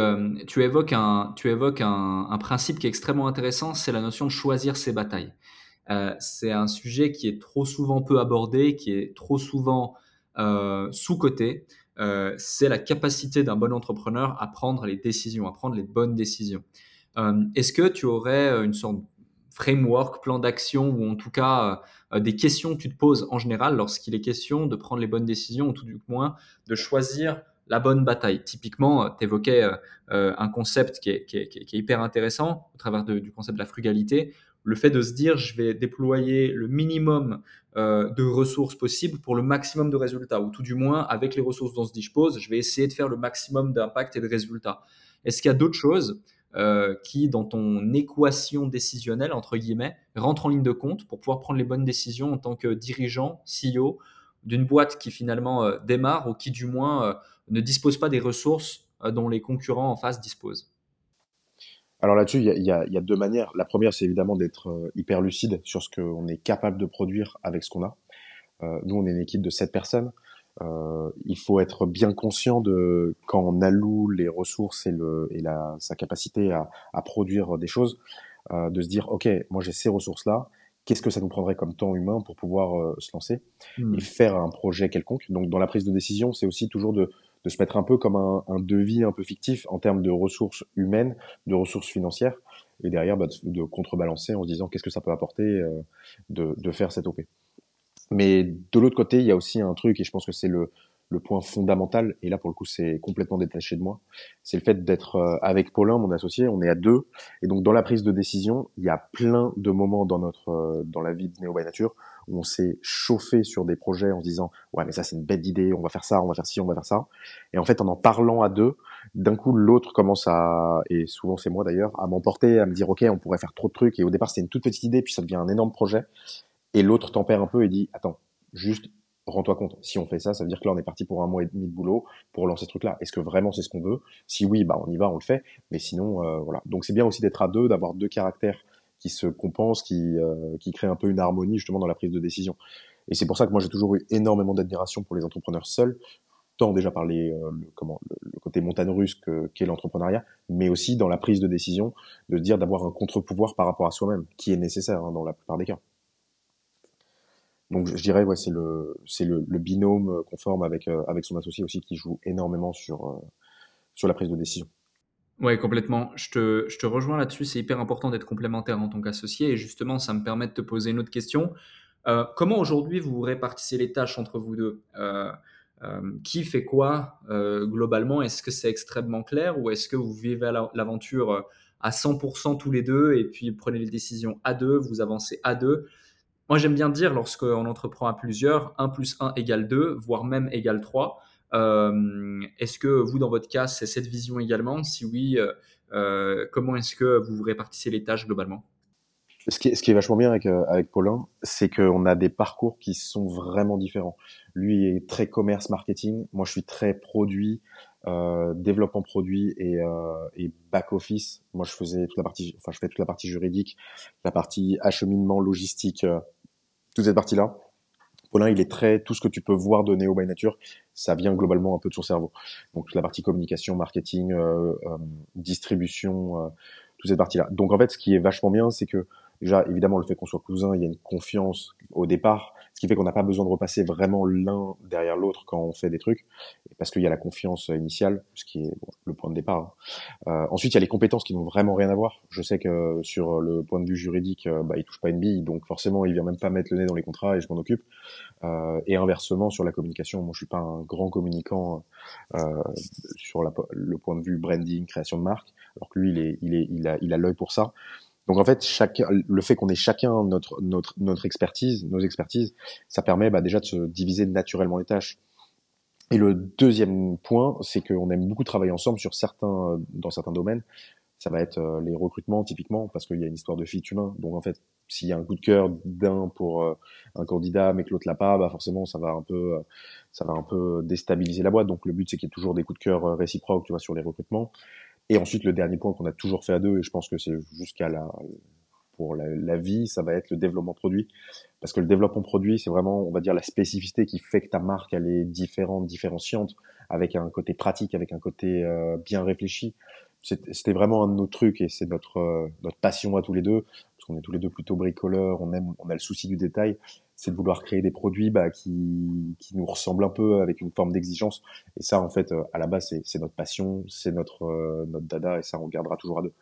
S2: tu évoques, un, tu évoques un, un principe qui est extrêmement intéressant, c'est la notion de choisir ses batailles. Euh, c'est un sujet qui est trop souvent peu abordé, qui est trop souvent euh, sous-coté. Euh, c'est la capacité d'un bon entrepreneur à prendre les décisions, à prendre les bonnes décisions. Est-ce que tu aurais une sorte de framework, plan d'action, ou en tout cas des questions que tu te poses en général lorsqu'il est question de prendre les bonnes décisions, ou tout du moins de choisir la bonne bataille? Typiquement, tu évoquais un concept qui est, hyper intéressant au travers du concept de la frugalité, le fait de se dire je vais déployer le minimum euh, de ressources possibles pour le maximum de résultats, ou tout du moins avec les ressources dont se dispose, je vais essayer de faire le maximum d'impact et de résultats. Est-ce qu'il y a d'autres choses euh, qui, dans ton équation décisionnelle, entre guillemets, rentrent en ligne de compte pour pouvoir prendre les bonnes décisions en tant que dirigeant, CEO d'une boîte qui finalement euh, démarre ou qui du moins ne dispose pas des ressources dont les concurrents en face disposent?
S1: Alors là-dessus, il y a, deux manières. La première, c'est évidemment d'être euh, hyper lucide sur ce qu'on est capable de produire avec ce qu'on a. Euh, nous, on est une équipe de sept personnes. Euh, il faut être bien conscient de quand on alloue les ressources et, le, et la, sa capacité à, à produire des choses, de se dire, OK, moi j'ai ces ressources-là, qu'est-ce que ça nous prendrait comme temps humain pour pouvoir se lancer mmh. et faire un projet quelconque? Donc dans la prise de décision, c'est aussi toujours de, de se mettre un peu comme un, un devis un peu fictif en termes de ressources humaines, de ressources financières, et derrière bah, de, de, contrebalancer en se disant qu'est-ce que ça peut apporter euh, de, de faire cette OP. Mais de l'autre côté, il y a aussi un truc, et je pense que c'est le, le point fondamental, et là pour le coup c'est complètement détaché de moi, c'est le fait d'être euh, avec Paulin, mon associé, on est à deux, et donc dans la prise de décision, il y a plein de moments dans notre euh, dans la vie de Néo by Nature où on s'est chauffé sur des projets en se disant ouais mais ça c'est une bête d'idée, on va faire ça, on va faire ci, on va faire ça, et en fait en en parlant à deux, d'un coup l'autre commence à et souvent c'est moi d'ailleurs à m'emporter, à me dire ok on pourrait faire trop de trucs, et au départ c'était une toute petite idée puis ça devient un énorme projet, et l'autre tempère un peu et dit attends juste rends-toi compte, si on fait ça, ça veut dire que là, on est parti pour un mois et demi de boulot pour lancer ce truc-là. Est-ce que vraiment c'est ce qu'on veut? Si oui, bah on y va, on le fait. Mais sinon, euh, voilà. Donc c'est bien aussi d'être à deux, d'avoir deux caractères qui se compensent, qui, euh, qui créent un peu une harmonie justement dans la prise de décision. Et c'est pour ça que moi j'ai toujours eu énormément d'admiration pour les entrepreneurs seuls, tant déjà par les, euh, le, comment, le, côté montagne russe qu'est l'entrepreneuriat, mais aussi dans la prise de décision, de dire d'avoir un contre-pouvoir par rapport à soi-même, qui est nécessaire hein, dans la plupart des cas. Donc je, dirais ouais c'est le c'est le, le, binôme qu'on forme avec euh, avec son associé aussi qui joue énormément sur euh, sur la prise de décision.
S2: Ouais, complètement. Je te, je te rejoins là-dessus. C'est hyper important d'être complémentaire en tant qu'associé. Et justement, ça me permet de te poser une autre question. Euh, comment aujourd'hui vous répartissez les tâches entre vous deux? Euh, euh, Qui fait quoi globalement? Est-ce que c'est extrêmement clair ou est-ce que vous vivez l'aventure à 100% tous les deux et puis prenez les décisions à deux, vous avancez à deux? Moi, j'aime bien dire, lorsqu'on entreprend à plusieurs, 1 plus 1 égale 2, voire même égale 3. Euh, est-ce que vous, dans votre cas, c'est cette vision également? Si oui, euh, euh, comment est-ce que vous répartissez les tâches globalement?
S1: Ce qui, est, vachement bien avec, Paulin, c'est qu'on a des parcours qui sont vraiment différents. Lui est très commerce marketing, moi je suis très produit, développement produit et, back office. Moi, je faisais toute la partie, enfin, je fais toute la partie juridique, la partie acheminement, logistique, toute cette partie-là. Paulin, il est très tout ce que tu peux voir de Neo by Nature, ça vient globalement un peu de son cerveau. Donc toute la partie communication, marketing, euh, euh, distribution, toute cette partie-là. Donc en fait, ce qui est vachement bien, c'est que déjà évidemment le fait qu'on soit cousin, il y a une confiance au départ ce qui fait qu'on n'a pas besoin de repasser vraiment l'un derrière l'autre quand on fait des trucs, parce qu'il y a la confiance initiale, ce qui est le point de départ. Hein. Euh, ensuite, il y a les compétences qui n'ont vraiment rien à voir. Je sais que sur le point de vue juridique, euh, bah, il touche pas une bille, donc forcément, il vient même pas mettre le nez dans les contrats et je m'en occupe. Euh, et inversement, sur la communication, moi, je suis pas un grand communicant euh, sur le point de vue branding, création de marque, alors que lui, il est, il est, il a, il a l'œil pour ça. Donc en fait, le fait qu'on ait chacun notre notre notre expertise, nos expertises, ça permet bah, déjà de se diviser naturellement les tâches. Et le deuxième point, c'est qu'on aime beaucoup travailler ensemble sur certains dans certains domaines. Ça va être euh, les recrutements typiquement parce qu'il y a une histoire de fit humain. Donc en fait, s'il y a un coup de cœur d'un pour euh, un candidat mais que l'autre l'a pas, bah forcément ça va un peu euh, ça va un peu déstabiliser la boîte. Donc le but c'est qu'il y ait toujours des coups de cœur réciproques, tu vois, sur les recrutements. Et ensuite, le dernier point qu'on a toujours fait à deux, et je pense que c'est jusqu'à la, pour la, vie, ça va être le développement produit. Parce que le développement produit, c'est vraiment, on va dire, la spécificité qui fait que ta marque, elle est différente, différenciante, avec un côté pratique, avec un côté euh, bien réfléchi. C'était vraiment un de nos trucs et c'est notre, euh, notre passion à tous les deux, parce qu'on est tous les deux plutôt bricoleurs, on aime, on a le souci du détail c'est de vouloir créer des produits bah, qui, qui nous ressemblent un peu avec une forme d'exigence. Et ça, en fait, euh, à la base, c'est notre passion, c'est notre, euh, notre dada, et ça, on gardera toujours à deux.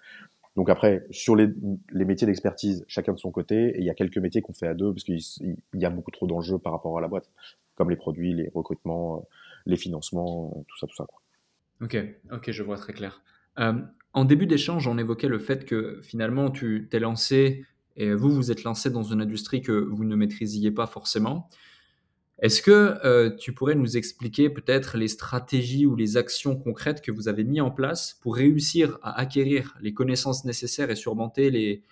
S1: Donc après, sur les, les métiers d'expertise, chacun de son côté, et il y a quelques métiers qu'on fait à deux parce qu'il y a beaucoup trop d'enjeux par rapport à la boîte, comme les produits, les recrutements, euh, les financements, tout ça, tout ça. Quoi.
S2: Ok, ok, je vois très clair. En début d'échange, on évoquait le fait que finalement, tu t'es lancé et vous, vous êtes lancé dans une industrie que vous ne maîtrisiez pas forcément. Est-ce que euh, tu pourrais nous expliquer peut-être les stratégies ou les actions concrètes que vous avez mis en place pour réussir à acquérir les connaissances nécessaires et surmonter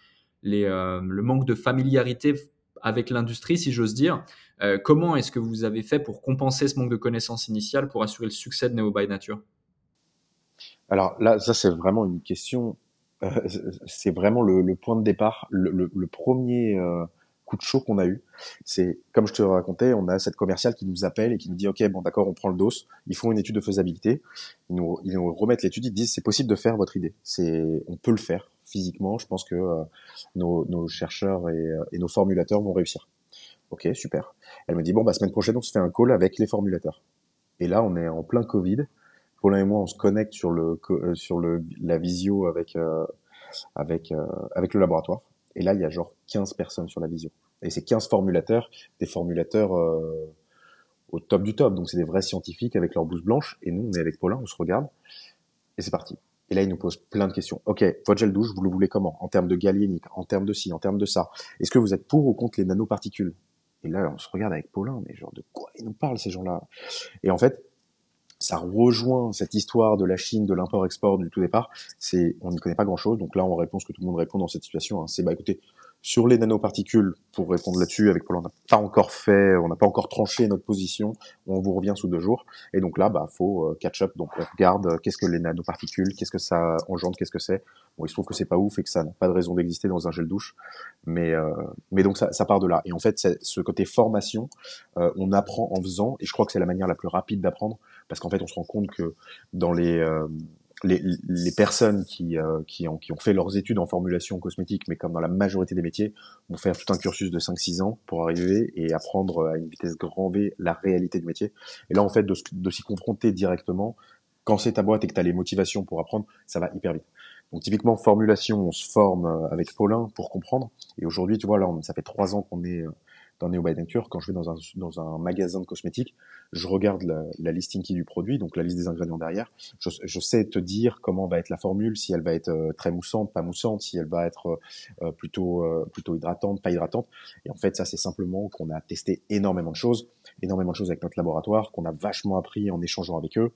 S2: euh, le manque de familiarité avec l'industrie, si j'ose dire? Euh, Comment est-ce que vous avez fait pour compenser ce manque de connaissances initiales pour assurer le succès de Neo by Nature?
S1: Alors là, ça c'est vraiment une question c'est vraiment le, le, point de départ, le, le, le premier euh, coup de chaud qu'on a eu. C'est comme je te racontais, on a cette commerciale qui nous appelle et qui nous dit ok bon d'accord on prend le dos, ils font une étude de faisabilité, ils nous, ils nous remettent l'étude, ils disent c'est possible de faire votre idée, c'est on peut le faire physiquement. Je pense que euh, nos, nos, chercheurs et, et, nos formulateurs vont réussir. Ok super. Elle me dit bon bah semaine prochaine on se fait un call avec les formulateurs. Et là on est en plein Covid Paulin et moi, on se connecte sur le sur le la visio avec avec avec le laboratoire. Et là, il y a genre 15 personnes sur la visio. Et c'est 15 formulateurs, des formulateurs au top du top. Donc c'est des vrais scientifiques avec leur blouse blanche. Et nous, on est avec Paulin, on se regarde. Et c'est parti. Et là, il nous pose plein de questions. Ok, votre gel douche, vous le voulez comment? En termes de galénique, en termes de ci, en termes de ça. Est-ce que vous êtes pour ou contre les nanoparticules? Et là, on se regarde avec Paulin, mais genre de quoi ils nous parlent ces gens-là? Et en fait, ça rejoint cette histoire de la Chine, de l'import-export du tout départ. C'est, on n'y connaît pas grand-chose. Donc là, on répond ce que tout le monde répond dans cette situation. Hein. C'est bah écoutez, sur les nanoparticules, pour répondre là-dessus, avec Paul, on n'a pas encore fait, on n'a pas encore tranché notre position. On vous revient sous deux jours. Et donc là, bah, faut euh, catch up. Donc regarde, euh, qu'est-ce que les nanoparticules, qu'est-ce que ça engendre, qu'est-ce que c'est. Bon, il se trouve que c'est pas ouf et que ça n'a pas de raison d'exister dans un gel douche. Mais, euh, mais donc ça, ça, part de là. Et en fait, ce côté formation, on apprend en faisant. Et je crois que c'est la manière la plus rapide d'apprendre, parce qu'en fait, on se rend compte que dans les les, les, personnes qui, euh, qui, ont, qui ont fait leurs études en formulation cosmétique, mais comme dans la majorité des métiers, vont faire tout un cursus de 5-6 ans pour arriver et apprendre à une vitesse grand V la réalité du métier. Et là, en fait, de, de s'y confronter directement, quand c'est ta boîte et que tu as les motivations pour apprendre, ça va hyper vite. Donc typiquement, formulation, on se forme euh, avec Paulin pour comprendre. Et aujourd'hui, tu vois, là, ça fait trois ans qu'on est euh, dans Neo by Nature, quand je vais dans un, dans un magasin de cosmétiques, je regarde la, la listing qui du produit, donc la liste des ingrédients derrière. Je, je, sais te dire comment va être la formule, si elle va être euh, très moussante, pas moussante, si elle va être euh, euh, plutôt plutôt hydratante, pas hydratante. Et en fait, ça c'est simplement qu'on a testé énormément de choses, énormément de choses avec notre laboratoire, qu'on a vachement appris en échangeant avec eux.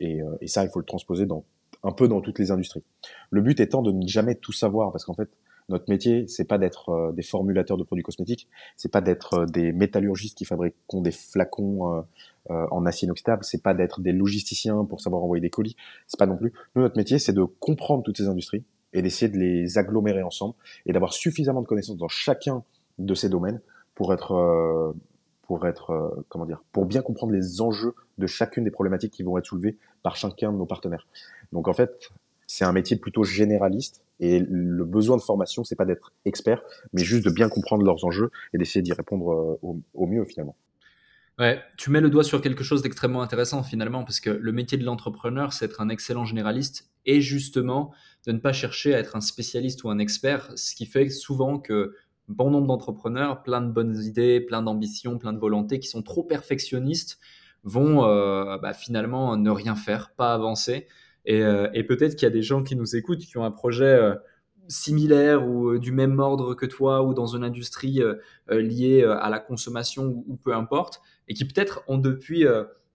S1: Et, et ça, il faut le transposer dans un peu dans toutes les industries. Le but étant de ne jamais tout savoir, parce qu'en fait, notre métier, c'est pas d'être euh, des formulateurs de produits cosmétiques, c'est pas d'être euh, des métallurgistes qui fabriquent des flacons euh, en acier inoxydable, c'est pas d'être des logisticiens pour savoir envoyer des colis, c'est pas non plus. Nous, notre métier, c'est de comprendre toutes ces industries et d'essayer de les agglomérer ensemble et d'avoir suffisamment de connaissances dans chacun de ces domaines pour être pour être comment dire pour bien comprendre les enjeux de chacune des problématiques qui vont être soulevées par chacun de nos partenaires. Donc en fait, c'est un métier plutôt généraliste et le besoin de formation, c'est pas d'être expert, mais juste de bien comprendre leurs enjeux et d'essayer d'y répondre euh, au, mieux finalement.
S2: Ouais, tu mets le doigt sur quelque chose d'extrêmement intéressant finalement, parce que le métier de l'entrepreneur, c'est être un excellent généraliste et justement de ne pas chercher à être un spécialiste ou un expert, ce qui fait souvent que bon nombre d'entrepreneurs, plein de bonnes idées, plein d'ambitions, plein de volontés, qui sont trop perfectionnistes, vont euh, bah, finalement ne rien faire, pas avancer. Euh, et, peut-être qu'il y a des gens qui nous écoutent qui ont un projet euh, similaire ou euh, du même ordre que toi ou dans une industrie liée à la consommation ou, peu importe, et qui peut-être ont depuis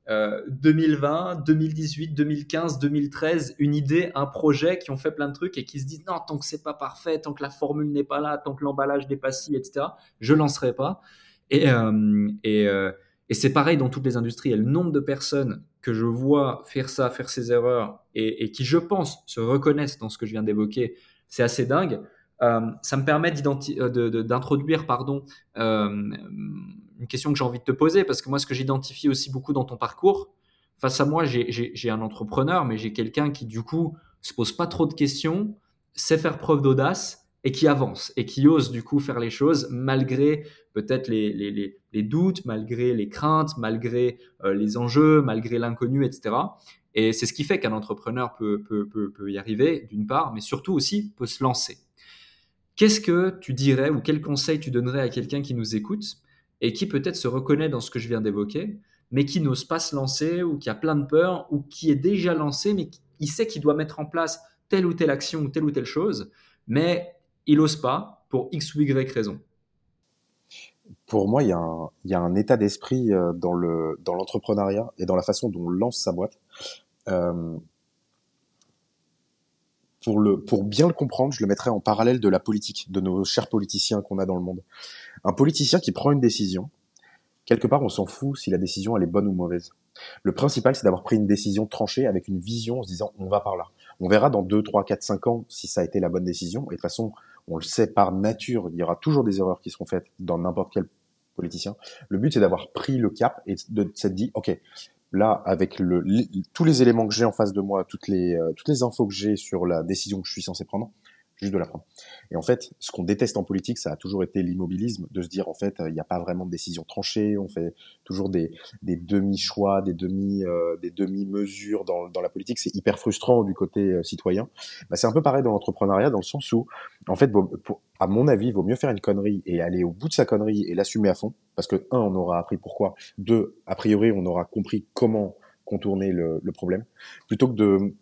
S2: 2020, 2018, 2015, 2013 une idée, un projet, qui ont fait plein de trucs et qui se disent non, tant que c'est pas parfait, tant que la formule n'est pas là, tant que l'emballage n'est pas si, etc., je lancerai pas. Et, et c'est pareil dans toutes les industries. Et le nombre de personnes que je vois faire ça, faire ces erreurs, et, qui, je pense, se reconnaissent dans ce que je viens d'évoquer, c'est assez dingue. Euh, ça me permet euh, d'introduire pardon, euh, une question que j'ai envie de te poser, parce que moi, ce que j'identifie aussi beaucoup dans ton parcours, face à moi, j'ai un entrepreneur, mais j'ai quelqu'un qui, du coup, se pose pas trop de questions, sait faire preuve d'audace, et qui avance et qui ose du coup faire les choses malgré peut-être les, les, les, doutes, malgré les craintes, malgré euh, les enjeux, malgré l'inconnu, etc. Et c'est ce qui fait qu'un entrepreneur peut, peut, peut, peut y arriver, d'une part, mais surtout aussi peut se lancer. Qu'est-ce que tu dirais ou quel conseil tu donnerais à quelqu'un qui nous écoute et qui peut-être se reconnaît dans ce que je viens d'évoquer, mais qui n'ose pas se lancer ou qui a plein de peur ou qui est déjà lancé, mais qui sait qu'il doit mettre en place telle ou telle action ou telle ou telle chose, mais il n'ose pas pour X ou Y raison
S1: Pour moi, il y a un, état d'esprit euh, dans le dans l'entrepreneuriat et dans la façon dont on lance sa boîte. Euh, pour, le, pour bien le comprendre, je le mettrais en parallèle de la politique, de nos chers politiciens qu'on a dans le monde. Un politicien qui prend une décision, quelque part, on s'en fout si la décision elle est bonne ou mauvaise. Le principal, c'est d'avoir pris une décision tranchée avec une vision en se disant on va par là. On verra dans 2, 3, 4, 5 ans si ça a été la bonne décision. Et de toute façon, on le sait par nature, il y aura toujours des erreurs qui seront faites dans n'importe quel politicien. Le but, c'est d'avoir pris le cap et de s'être dit, OK, là, avec le, tous les éléments que j'ai en face de moi, toutes les, euh, toutes les infos que j'ai sur la décision que je suis censé prendre, juste de la prendre. Et en fait, ce qu'on déteste en politique, ça a toujours été l'immobilisme, de se dire en fait, il n'y a pas vraiment de décision tranchée, on fait toujours des, des demi-choix, des demi, euh, demi-mesures dans, la politique. C'est hyper frustrant du côté euh, citoyen. Bah, c'est un peu pareil dans l'entrepreneuriat, dans le sens où, en fait, à mon avis, il vaut mieux faire une connerie et aller au bout de sa connerie et l'assumer à fond, parce que un, on aura appris pourquoi. Deux, a priori, on aura compris comment contourner le problème, plutôt que de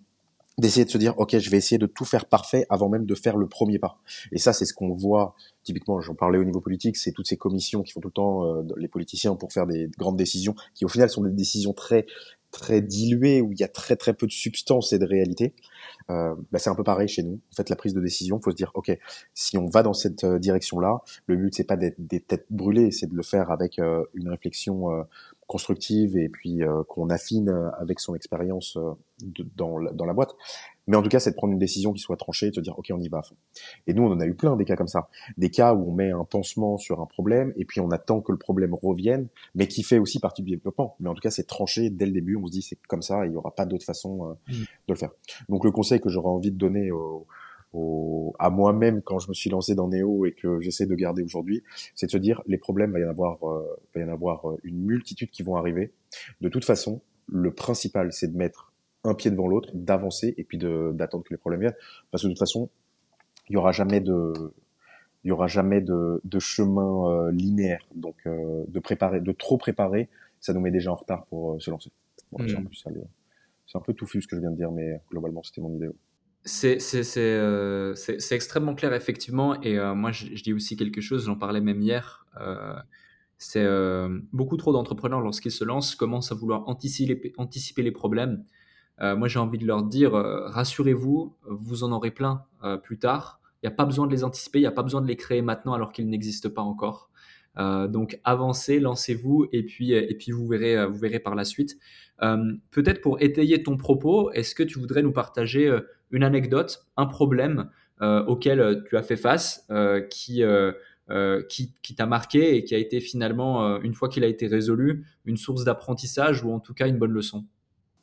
S1: d'essayer de se dire ok je vais essayer de tout faire parfait avant même de faire le premier pas. Et ça c'est ce qu'on voit. Typiquement j'en parlais au niveau politique c'est toutes ces commissions qui font tout le temps euh, les politiciens pour faire des grandes décisions qui au final sont des décisions très très diluées où il y a très très peu de substance et de réalité. Euh, bah, c'est un peu pareil chez nous. En fait la prise de décision faut se dire ok si on va dans cette euh, direction là le but c'est pas d'être des têtes brûlées c'est de le faire avec euh, une réflexion euh, constructive et puis euh, qu'on affine euh, avec son expérience euh, dans, dans la boîte. Mais en tout cas, c'est de prendre une décision qui soit tranchée, de se dire, OK, on y va à fond. Et nous, on en a eu plein des cas comme ça. Des cas où on met un pansement sur un problème et puis on attend que le problème revienne, mais qui fait aussi partie du développement. Mais en tout cas, c'est tranché dès le début. On se dit, c'est comme ça, il n'y aura pas d'autre façon mmh. de le faire. Donc, le conseil que j'aurais envie de donner aux, à moi-même quand je me suis lancé dans Neo et que j'essaie de garder aujourd'hui, c'est de se dire les problèmes va y en avoir, euh, va y en avoir euh, une multitude qui vont arriver. De toute façon, le principal c'est de mettre un pied devant l'autre, d'avancer et puis d'attendre que les problèmes viennent, parce que de toute façon, il y aura jamais de il y aura jamais de, de chemin euh, linéaire. Donc euh, de préparer, de trop préparer, ça nous met déjà en retard pour euh, se lancer. Bon, mmh. C'est un peu touffu ce que je viens de dire, mais globalement c'était mon idée.
S2: Euh, c'est extrêmement clair, effectivement. Et euh, moi, je, dis aussi quelque chose, j'en parlais même hier. Euh, c'est euh, beaucoup trop d'entrepreneurs, lorsqu'ils se lancent, commencent à vouloir anticiper, anticiper les problèmes. Euh, moi, j'ai envie de leur dire, rassurez-vous, vous en aurez plein plus tard. Il n'y a pas besoin de les anticiper, il n'y a pas besoin de les créer maintenant alors qu'ils n'existent pas encore. donc, avancez, lancez-vous, et puis, et puis vous, verrez, vous verrez par la suite. Peut-être pour étayer ton propos, est-ce que tu voudrais nous partager une anecdote, un problème euh, auquel euh, tu as fait face, euh, qui, qui, t'a marqué et qui a été finalement, une fois qu'il a été résolu, une source d'apprentissage ou en tout cas une bonne leçon?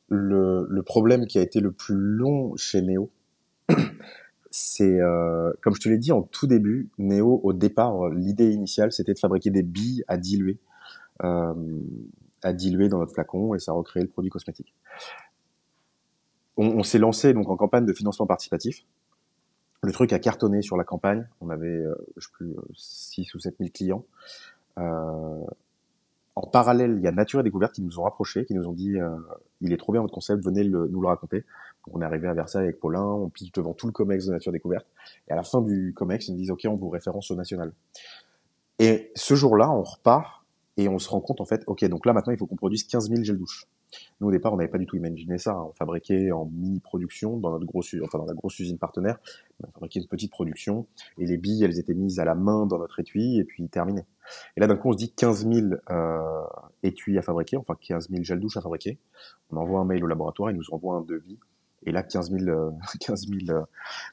S1: Le, problème qui a été le plus long chez Neo, c'est, comme je te l'ai dit en tout début, Neo, au départ, l'idée initiale, c'était de fabriquer des billes à diluer, à diluer dans notre flacon et ça recréait le produit cosmétique on, s'est lancé donc en campagne de financement participatif. Le truc a cartonné sur la campagne. On avait, euh, je sais plus, 6 ou 7 000 clients. Euh, en parallèle, il y a Nature et Découverte qui nous ont rapprochés, qui nous ont dit euh, il est trop bien votre concept, venez nous le raconter. Donc on est arrivé à Versailles avec Paulin, on pitch devant tout le COMEX de Nature Découverte. Et à la fin du COMEX, ils nous disent ok, on vous référence au national. Et ce jour-là, on repart et on se rend compte en fait, ok, donc là maintenant il faut qu'on produise 15 000 gels douche. Nous, au départ, on n'avait pas du tout imaginé ça. On fabriquait en mini-production dans notre grosse, enfin dans la grosse usine partenaire. On fabriquait une petite production et les billes, elles étaient mises à la main dans notre étui et puis terminées. Et là, d'un coup, on se dit 15 000 euh, étuis à fabriquer, enfin 15 000 gels douche à fabriquer. On envoie un mail au laboratoire, ils nous envoient un devis. Et là, 15 000, euh, 15 000 euh,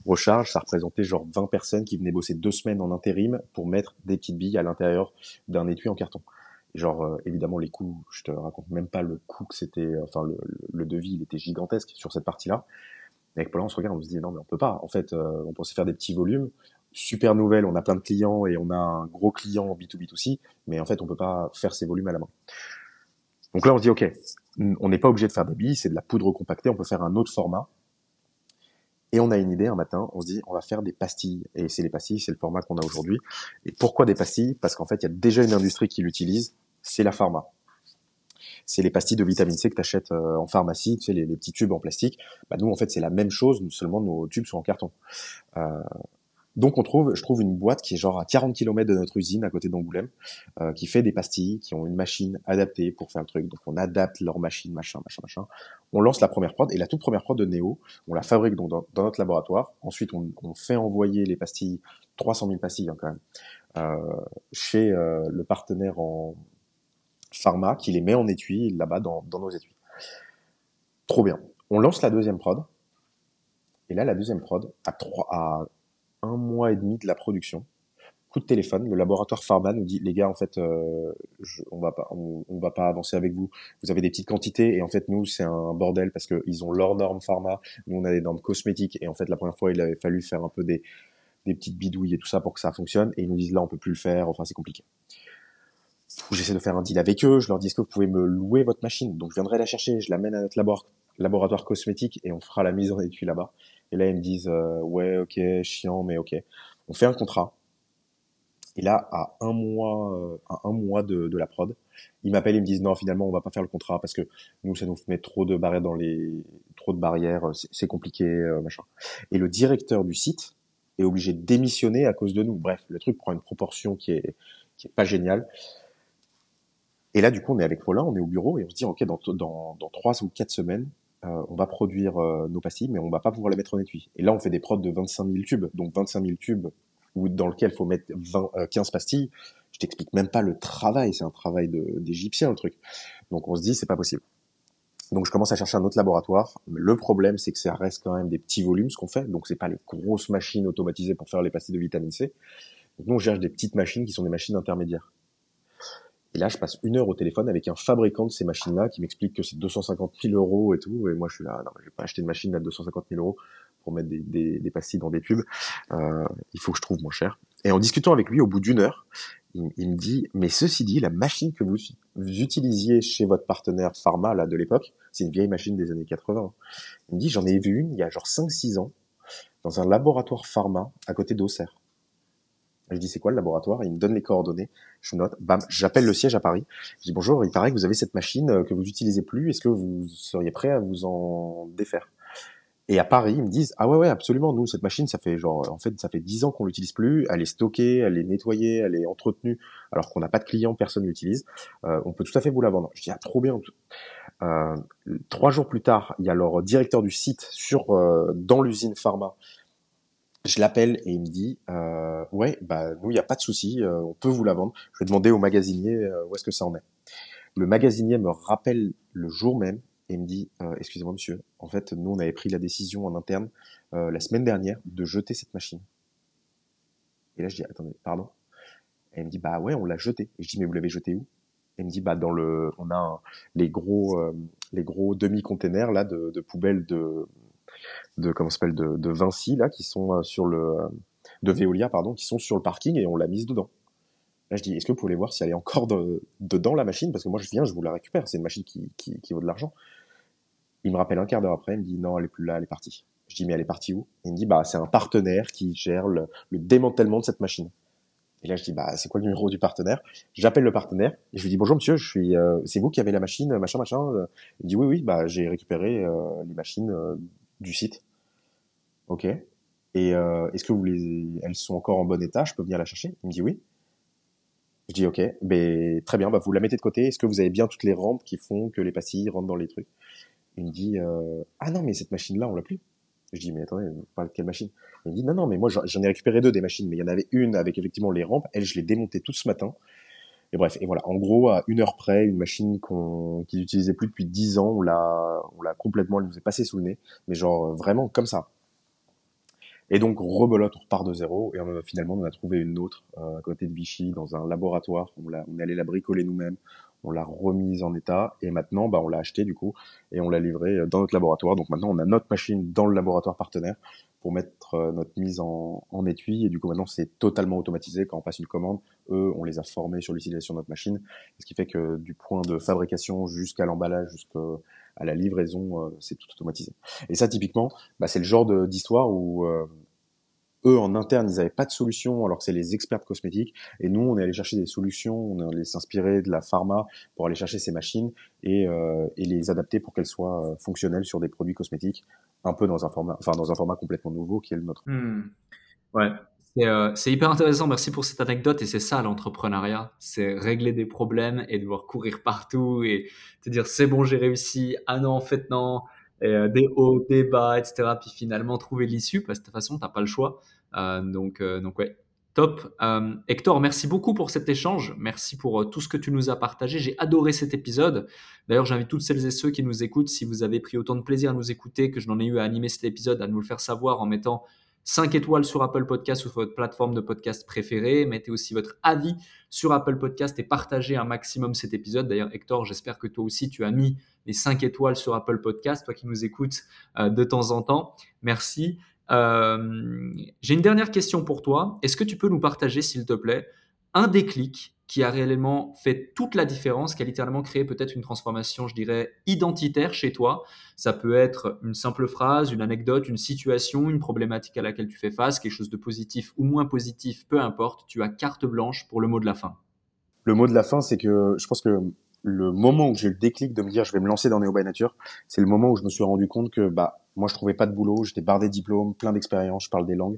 S1: recharges, ça représentait genre 20 personnes qui venaient bosser deux semaines en intérim pour mettre des petites billes à l'intérieur d'un étui en carton. Genre, euh, évidemment, les coûts, je te raconte même pas le coût que c'était, enfin, le, le, devis, il était gigantesque sur cette partie-là. Et avec Paul, on se regarde, on se dit, non, mais on peut pas. En fait, euh, on pensait faire des petits volumes. Super nouvelle, on a plein de clients et on a un gros client B2B2C, mais en fait, on peut pas faire ces volumes à la main. Donc là, on se dit, OK, on n'est pas obligé de faire des billes, c'est de la poudre compactée, on peut faire un autre format. Et on a une idée un matin, on se dit on va faire des pastilles. Et c'est les pastilles, c'est le format qu'on a aujourd'hui. Et pourquoi des pastilles? Parce qu'en fait, il y a déjà une industrie qui l'utilise c'est la pharma. C'est les pastilles de vitamine C que tu achètes euh, en pharmacie, tu sais, les, petits tubes en plastique. Bah, nous, en fait, c'est la même chose, seulement nos tubes sont en carton. Euh, donc on trouve, je trouve une boîte qui est genre à 40 km de notre usine à côté d'Angoulême, euh, qui fait des pastilles, qui ont une machine adaptée pour faire le truc. Donc on adapte leur machine, machin, machin, machin. On lance la première prod et la toute première prod de Neo, on la fabrique donc dans, notre laboratoire. Ensuite on, on, fait envoyer les pastilles, 300 000 pastilles hein, quand même, euh, chez euh, le partenaire en, pharma qui les met en étui là-bas dans, nos étuis. Trop bien. On lance la deuxième prod. Et là, la deuxième prod, à, trois, à un mois et demi de la production, coup de téléphone, le laboratoire pharma nous dit les gars, en fait, euh, on va pas, on, va pas avancer avec vous. Vous avez des petites quantités et en fait, nous, c'est un bordel parce que ils ont leurs normes pharma, nous on a des normes cosmétiques et en fait, la première fois, il avait fallu faire un peu des des petites bidouilles et tout ça pour que ça fonctionne. Et ils nous disent là, on peut plus le faire. Enfin, c'est compliqué. J'essaie de faire un deal avec eux. Je leur dis est-ce que vous pouvez me louer votre machine? Donc je viendrai la chercher, je l'amène à notre laboratoire cosmétique et on fera la mise en étui là-bas. Et là, ils me disent euh, ouais, ok, chiant, mais ok. On fait un contrat. Et là, à un mois, euh, à un mois de, de la prod, ils m'appellent, ils me disent non, finalement, on va pas faire le contrat parce que nous, ça nous met trop de barrières dans les, trop de barrières, c'est compliqué, euh, machin. Et le directeur du site est obligé de démissionner à cause de nous. Bref, le truc prend une proportion qui est, qui est pas géniale. Et là, du coup, on est avec Paulin, on est au bureau et on se dit, ok, dans, dans, dans trois ou quatre semaines, euh, on va produire euh, nos pastilles, mais on va pas pouvoir les mettre en étui. Et là, on fait des prods de 25 000 tubes, donc 25 000 tubes dans lequel il faut mettre 20, 15 pastilles. Je t'explique même pas le travail, c'est un travail d'égyptien le truc. Donc on se dit, c'est pas possible. Donc je commence à chercher un autre laboratoire. Le problème, c'est que ça reste quand même des petits volumes ce qu'on fait. Donc c'est pas les grosses machines automatisées pour faire les pastilles de vitamine C. Donc nous on cherche des petites machines qui sont des machines intermédiaires. Et là, je passe une heure au téléphone avec un fabricant de ces machines-là qui m'explique que c'est 250 000 euros et tout. Et moi, je suis là, non, je vais pas acheter une machine à 250 000 euros pour mettre des, des, des pastilles dans des tubes. Euh, il faut que je trouve moins cher. Et en discutant avec lui, au bout d'une heure, il, me dit, mais ceci dit, la machine que vous, vous utilisiez chez votre partenaire pharma là de l'époque, c'est une vieille machine des années 80. Il me dit, j'en ai vu une il y a genre 5-6 ans dans un laboratoire pharma à côté d'Auxerre. Je dis c'est quoi le laboratoire? Il me donne les coordonnées. Je note. Bam, j'appelle le siège à Paris. Je dis bonjour. Il paraît que vous avez cette machine euh, que vous utilisez plus. Est-ce que vous seriez prêt à vous en défaire? Et à Paris, ils me disent ah ouais ouais absolument. Nous cette machine ça fait genre en fait ça fait dix ans qu'on l'utilise plus. Elle est stockée, elle est nettoyée, elle est entretenue. Alors qu'on n'a pas de clients, personne l'utilise. Euh, on peut tout à fait vous la vendre. Je dis ah trop bien. Euh, trois jours plus tard, il y a leur directeur du site sur dans l'usine pharma je l'appelle et il me dit euh, ouais bah nous il n'y a pas de souci, euh, on peut vous la vendre. Je vais demander au magasinier euh, où est-ce que ça en est. Le magasinier me rappelle le jour même et me dit euh, excusez-moi monsieur, en fait nous on avait pris la décision en interne la semaine dernière de jeter cette machine. Et là je dis attendez pardon. Et il me dit bah ouais on l'a jetée. Et je dis mais vous l'avez jetée où? Il me dit bah dans le on a les gros les gros demi containers là de, de poubelles de de comment de, Vinci là qui sont euh, sur le euh, de Veolia pardon qui sont sur le parking et on l'a mise dedans. Là je dis est-ce que vous pouvez voir si elle est encore de, dedans la machine? Parce que moi je viens je vous la récupère c'est une machine qui, qui, vaut de l'argent. Il me rappelle un quart d'heure après il me dit non elle est plus là elle est partie. Je dis mais elle est partie où? Il me dit bah c'est un partenaire qui gère le, le démantèlement de cette machine. Et là, je dis, bah, c'est quoi le numéro du partenaire? J'appelle le partenaire et je lui dis, bonjour monsieur, je suis, euh, c'est vous qui avez la machine, machin, machin. Il me dit, oui, oui, bah, j'ai récupéré les machines du site. Ok. Et euh, est-ce que vous les, elles sont encore en bon état? Je peux venir la chercher? Il me dit oui. Je dis ok, ben très bien, bah vous la mettez de côté. Est-ce que vous avez bien toutes les rampes qui font que les pastilles rentrent dans les trucs? Il me dit euh, ah non mais cette machine là on l'a plus. Je dis mais attendez, vous parlez de quelle machine? Il me dit non non mais moi j'en ai récupéré deux des machines, mais il y en avait une avec effectivement les rampes. Elle je l'ai démontée tout ce matin. Et bref, et voilà, en gros, à une heure près, une machine qu'on qu'ils n'utilisaient plus depuis dix ans, on l'a, on l'a complètement, elle nous est passée sous le nez, mais genre vraiment comme ça. Et donc rebelote, on repart de zéro, et on, finalement on a trouvé une autre euh, à côté de Vichy dans un laboratoire. On, l'a, on est allé la bricoler nous-mêmes, on l'a remise en état, et maintenant bah, on l'a acheté du coup, et on l'a livré dans notre laboratoire. Donc maintenant on a notre machine dans le laboratoire partenaire pour mettre euh, notre mise en, en, étui. Et du coup, maintenant, c'est totalement automatisé. Quand on passe une commande, eux, on les a formés sur l'utilisation de notre machine. Ce qui fait que du point de fabrication jusqu'à l'emballage, jusqu'à la livraison, euh, c'est tout automatisé. Et ça, typiquement, bah, c'est le genre d'histoire où euh, eux, en interne, ils n'avaient pas de solution, alors que c'est les experts cosmétiques. Et nous, on est allé chercher des solutions, on est allé s'inspirer de la pharma pour aller chercher ces machines et, euh, et les adapter pour qu'elles soient fonctionnelles sur des produits cosmétiques un peu dans un format, enfin dans un format complètement nouveau qui est le nôtre.
S2: Hmm. Ouais, euh, c'est hyper intéressant. Merci pour cette anecdote. Et c'est ça l'entrepreneuriat, c'est régler des problèmes et devoir courir partout et te dire c'est bon, j'ai réussi. Ah non, en fait non. Et, euh, des hauts, des bas, etc. Puis finalement trouver l'issue parce que de toute façon t'as pas le choix. Euh, donc donc ouais, Top. Euh, Hector, merci beaucoup pour cet échange. Merci pour euh, tout ce que tu nous as partagé. J'ai adoré cet épisode. D'ailleurs, j'invite toutes celles et ceux qui nous écoutent, si vous avez pris autant de plaisir à nous écouter que je n'en ai eu à animer cet épisode, à nous le faire savoir en mettant 5 étoiles sur Apple Podcast ou sur votre plateforme de podcast préférée. Mettez aussi votre avis sur Apple Podcast et partagez un maximum cet épisode. D'ailleurs, Hector, j'espère que toi aussi, tu as mis les 5 étoiles sur Apple Podcast, toi qui nous écoutes euh, de temps en temps. Merci. Euh, j'ai une dernière question pour toi. Est-ce que tu peux nous partager, s'il te plaît, un déclic qui a réellement fait toute la différence, qui a littéralement créé peut-être une transformation, je dirais, identitaire chez toi? Ça peut être une simple phrase, une anecdote, une situation, une problématique à laquelle tu fais face, quelque chose de positif ou moins positif, peu importe, tu as carte blanche pour le mot de la fin.
S1: Le mot de la fin, c'est que je pense que le moment où j'ai eu le déclic de me dire je vais me lancer dans Neo by Nature, c'est le moment où je me suis rendu compte que bah moi je trouvais pas de boulot, j'étais bardé de diplômes, plein d'expériences, je parle des langues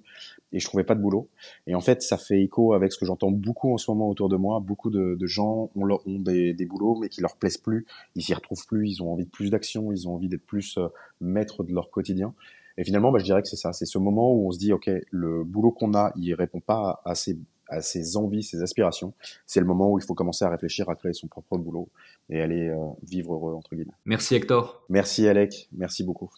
S1: et je trouvais pas de boulot. Et en fait, ça fait écho avec ce que j'entends beaucoup en ce moment autour de moi. Beaucoup de, gens ont, ont des, des, boulots mais qui leur plaisent plus, ils s'y retrouvent plus, ils ont envie de plus d'action, ils ont envie d'être plus euh, maîtres de leur quotidien. Et finalement, bah, je dirais que c'est ça, c'est ce moment où on se dit ok, le boulot qu'on a, il répond pas à ses à ses envies, ses aspirations, c'est le moment où il faut commencer à réfléchir à créer son propre boulot et aller euh, vivre heureux entre guillemets.
S2: Merci Hector.
S1: Merci Alec, merci beaucoup.